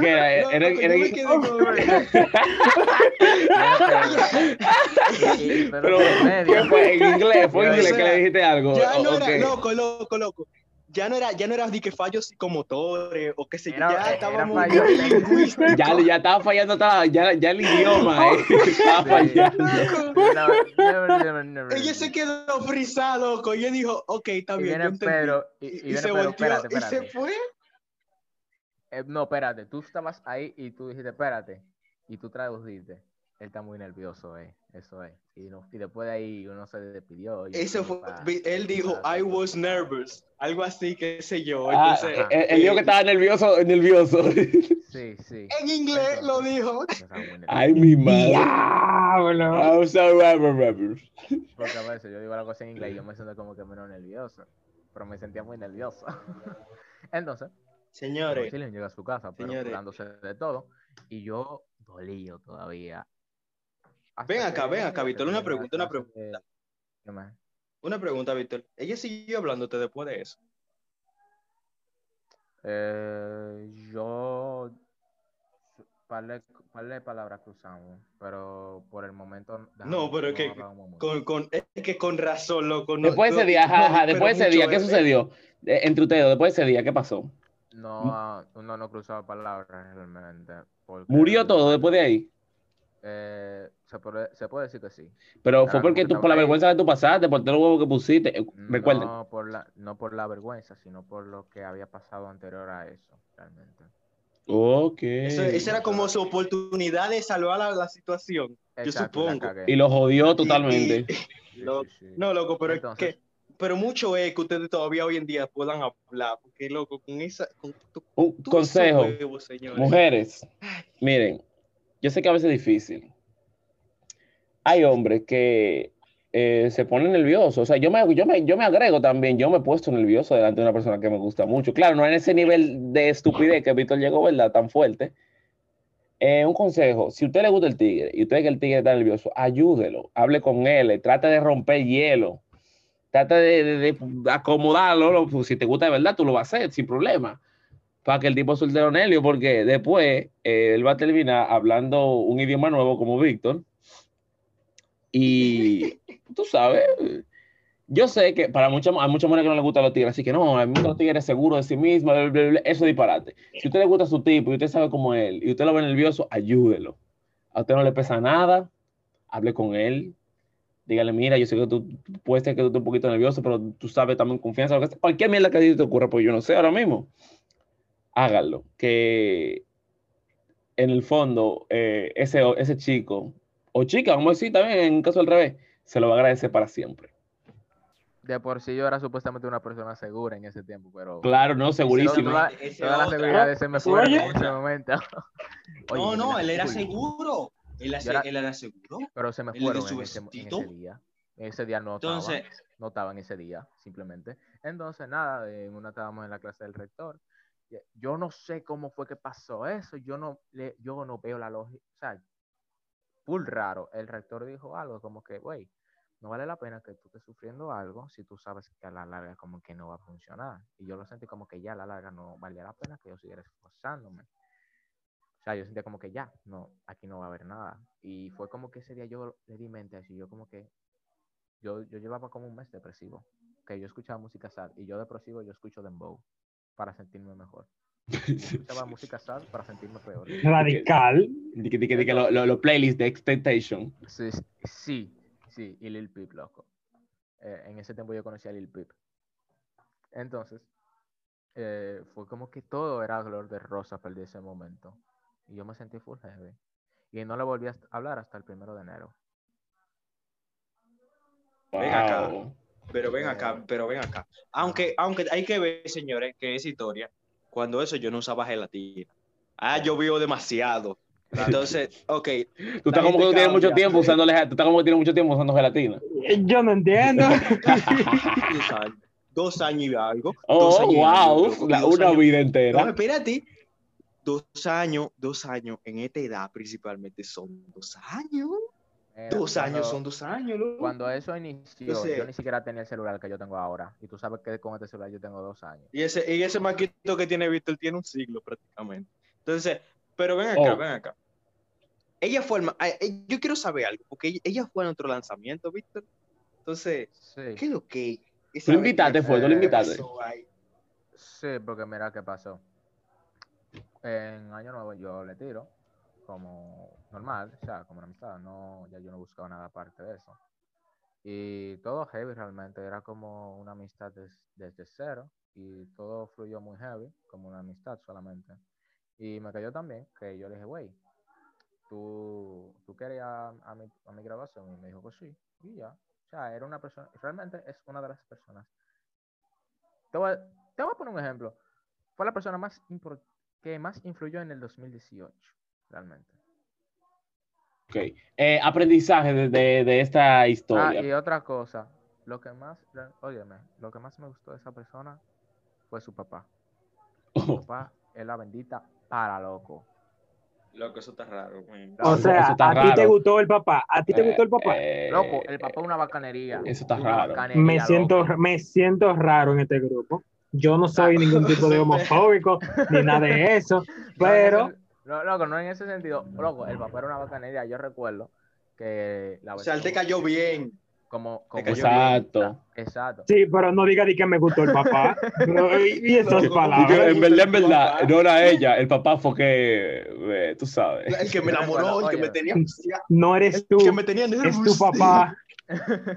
Speaker 3: Que era, era,
Speaker 2: yo
Speaker 3: era-
Speaker 2: me quedé como-
Speaker 4: Y- y- (laughs) pero
Speaker 3: pero,
Speaker 4: en medio.
Speaker 3: ¿qué fue? ¿En inglés? ¿Fue en inglés que le dijiste algo?
Speaker 2: Ya no
Speaker 3: o
Speaker 2: era, loco, loco, loco. Ya no era, ya no era de que fallos psicomotores o qué sé yo, ya
Speaker 4: era
Speaker 2: estábamos.
Speaker 3: Ya, ya estaba fallando, estaba- ya, ya el idioma eh, estaba fallando.
Speaker 2: Ella se quedó frisada, loco, y ella dijo, ok, está bien, yo entendí.
Speaker 4: Pedro, y,
Speaker 2: Y,
Speaker 4: y
Speaker 2: se
Speaker 4: Pedro,
Speaker 2: volteó
Speaker 4: espérate,
Speaker 2: y se
Speaker 4: espérate.
Speaker 2: fue.
Speaker 4: Eh, no, espérate, tú estabas ahí y tú dijiste, espérate, y tú traduciste. Él está muy nervioso, eh, eso es. Y, no, y después de ahí uno se despidió. y
Speaker 2: Eso fue,
Speaker 4: pa-
Speaker 2: vi- él dijo,
Speaker 4: pa-
Speaker 2: I was nervous, algo así, qué sé yo.
Speaker 3: Ah,
Speaker 2: Entonces,
Speaker 4: Ajá.
Speaker 3: él, él dijo que estaba nervioso, nervioso.
Speaker 4: Sí, sí. (laughs)
Speaker 2: en inglés lo dijo.
Speaker 3: Ay, mi madre.
Speaker 1: Diablo.
Speaker 3: I'm sorry.
Speaker 4: Porque a veces yo digo la cosa en inglés y yo me siento como que menos nervioso. Pero me sentía muy nervioso. (laughs) Entonces,
Speaker 2: Señores,
Speaker 4: llega a su casa, pero
Speaker 2: Señores.
Speaker 4: de todo. Y yo dolío todavía.
Speaker 2: Ven acá, ven acá, Víctor, una pregunta, una pregunta.
Speaker 4: ¿Qué más?
Speaker 2: una pregunta, Víctor. ¿Ella siguió hablándote después de eso?
Speaker 4: Eh, yo. Par de, par de palabras cruzamos, pero por el momento.
Speaker 2: No, pero es que. Con, con, es que con razón, loco. no-
Speaker 3: Después de ese día, ajá,
Speaker 2: no,
Speaker 3: después de ese día, ¿qué sucedió? Eh, Entre ustedes, después de ese día, ¿qué pasó?
Speaker 4: No, ah, uno no cruzaba palabras realmente. porque-
Speaker 3: ¿Murió todo después de ahí?
Speaker 4: Eh, se, puede, se puede decir que sí.
Speaker 3: Pero fue porque tú, por la vergüenza que tú pasaste, por todo el huevo que pusiste. eh, Recuerden.
Speaker 4: No por, la, no por la vergüenza, sino por lo que había pasado anterior a eso, realmente.
Speaker 3: Ok.
Speaker 2: Eso- esa era como su oportunidad de salvar la, la situación. Yo
Speaker 4: Exacto, la
Speaker 2: supongo.
Speaker 3: Y lo jodió
Speaker 2: Y-
Speaker 3: totalmente. (laughs)
Speaker 2: y-
Speaker 4: Sí,
Speaker 2: lo-
Speaker 4: sí, sí.
Speaker 2: no, loco, pero
Speaker 4: Entonces-
Speaker 2: es que. Pero mucho es que ustedes todavía hoy en día puedan hablar, porque loco, con esa. Con tu-
Speaker 3: Un
Speaker 2: tu
Speaker 3: consejo.
Speaker 2: huevo, señores.
Speaker 3: Mujeres, miren, yo sé que a veces es difícil. Hay hombres que eh, se ponen nerviosos. O sea, yo me, yo, me, yo me agrego también. Yo me he puesto nervioso delante de una persona que me gusta mucho. Claro, no en ese nivel de estupidez que Víctor llegó, ¿verdad? Tan fuerte. Eh, un consejo, si a usted le gusta el tigre y usted que el tigre está nervioso, ayúdelo, hable con él, trate de romper hielo, trate de, de- acomodarlo, lo- pues, si te gusta de verdad, tú lo vas a hacer sin problema, para que el tipo suelte los nervios, porque después eh, él va a terminar hablando un idioma nuevo como Víctor, y (laughs) tú sabes, yo sé que para muchas, a muchas mujeres que no les gustan los tigres, así que no, a mí los tigres seguros de sí mismos, bla, bla, bla, eso es disparate. Si a usted le gusta su tipo y usted sabe cómo es él, y usted lo ve nervioso, ayúdelo. A usted no le pesa nada, hable con él, dígale, mira, yo sé que tú puedes ser que tú estés un poquito nervioso, pero tú sabes también confianza, lo que sea. cualquier mierda que a ti te ocurra, pues yo no sé ahora mismo. Hágalo, que en el fondo eh, ese, ese chico, o chica, vamos a decir también, en caso del revés, se lo va a agradecer para siempre.
Speaker 4: De por sí yo era supuestamente una persona segura en ese tiempo, pero
Speaker 3: Claro, no, segurísimo.
Speaker 4: toda, toda la seguridad de ese me
Speaker 1: Oye.
Speaker 4: en ese momento.
Speaker 2: No, (laughs)
Speaker 4: Oye,
Speaker 2: no, él era seguro. Él, hace-
Speaker 4: era-
Speaker 2: él era seguro.
Speaker 4: Pero se me fueron en ese, en ese día. En ese día no
Speaker 2: Entonces,
Speaker 4: estaba, no estaba en ese día, simplemente. Entonces, nada, en una estábamos en la clase del rector. Yo no sé cómo fue que pasó eso. Yo no, le- yo no veo la lógica. O sea, full raro. El rector dijo algo como que, güey, no vale la pena que tú estés sufriendo algo si tú sabes que a la larga como que no va a funcionar. Y yo lo sentí como que ya a la larga no valía la pena que yo siguiera esforzándome. O sea, yo sentía como que ya, no, aquí no va a haber nada. Y fue como que ese día yo le di mente y yo como que, yo, yo llevaba como un mes depresivo. Que yo escuchaba música sad y yo depresivo yo escucho dembow para sentirme mejor. (laughs) Escuchaba música sad para sentirme peor. (laughs)
Speaker 1: Radical.
Speaker 3: Que lo- lo- los playlists de Expectation.
Speaker 4: Sí, sí, sí, y Lil Peep, loco. Eh, en ese tiempo yo conocí a Lil Peep. Entonces, eh, fue como que todo era color de rosa para ese momento. Y yo me sentí full heavy. Y no le volví a hablar hasta el primero de enero.
Speaker 2: Acá. Pero ven acá, pero ven acá. Aunque, aunque hay que ver, señores, que es historia. Cuando eso yo no usaba gelatina. Ah, llovió demasiado. (laughs) Entonces, ok.
Speaker 3: Tú estás como que tú tienes mucho tiempo usando, tú estás como que tienes mucho tiempo usando gelatina.
Speaker 1: Yo no entiendo. (laughs)
Speaker 2: Dos años, dos años y algo. dos
Speaker 3: Oh,
Speaker 2: años y algo,
Speaker 3: wow,
Speaker 2: loco,
Speaker 3: la-
Speaker 2: dos
Speaker 3: una
Speaker 2: años.
Speaker 3: vida
Speaker 2: No,
Speaker 3: entera.
Speaker 2: espérate. Dos años, dos años en esta edad principalmente son dos años.
Speaker 4: Mira,
Speaker 2: Dos años son dos años, loco.
Speaker 4: Cuando eso inició, yo ni siquiera tenía el celular que yo tengo ahora. Y tú sabes que con este celular yo tengo dos años.
Speaker 2: Y ese, y ese maquito que tiene Víctor tiene un siglo prácticamente. Entonces, pero ven acá,
Speaker 3: Oh.
Speaker 2: ven acá. Ella fue eh, yo quiero saber algo, porque ella, ella fue a nuestro lanzamiento, Víctor. Entonces,
Speaker 4: Sí,
Speaker 2: ¿qué es lo que? esa
Speaker 3: Tú lo invitaste, fue, tú lo invitaste.
Speaker 4: sí, porque mira qué pasó. En Año Nuevo yo le tiro como normal, o sea, como una amistad. No, ya yo no buscaba nada aparte de eso. Y todo heavy realmente, era como una amistad des- desde cero. Y todo fluyó muy heavy, como una amistad solamente. Y me cayó también que yo le dije, güey, ¿tú, tú ir a, a mi, a mi? Y me dijo, pues sí. Y ya. O sea, era una persona, realmente es una de las personas. Te voy, te voy a poner un ejemplo. Fue la persona más que más influyó en el 2018, realmente.
Speaker 3: Ok. Eh, aprendizaje de, de- de esta
Speaker 4: Ah,
Speaker 3: historia.
Speaker 4: y otra cosa, lo que más, óyeme, lo que más me gustó de esa persona fue su papá. (laughs) Su papá es la bendita para loco.
Speaker 2: Loco, eso está raro. man.
Speaker 1: O sea, a ti te gustó el papá. A ti te gustó el papá.
Speaker 3: eh,
Speaker 4: Loco, el papá es una bacanería.
Speaker 3: eso está raro.
Speaker 4: bacanería,
Speaker 1: me siento,
Speaker 4: loco.
Speaker 1: me siento raro en este grupo. Yo no soy ningún tipo de (laughs) homofóbico ni nada de eso, pero
Speaker 4: no, loco, no en ese sentido. Loco, el papá era una bacanería. Yo recuerdo que la
Speaker 2: O sea, él te cayó bien.
Speaker 4: como, como
Speaker 2: cayó
Speaker 3: Exacto.
Speaker 4: Exacto.
Speaker 1: sí, pero no diga di que me gustó el papá. (laughs) Y esas
Speaker 2: No,
Speaker 3: Y que,
Speaker 1: palabras.
Speaker 3: en verdad, en verdad, no era ella, el papá fue que, eh, tú sabes.
Speaker 2: El que me
Speaker 4: Yo
Speaker 2: enamoró, el que me tenía
Speaker 1: No eres
Speaker 2: el
Speaker 1: tú,
Speaker 2: que me tenía
Speaker 1: es tu papá. (laughs)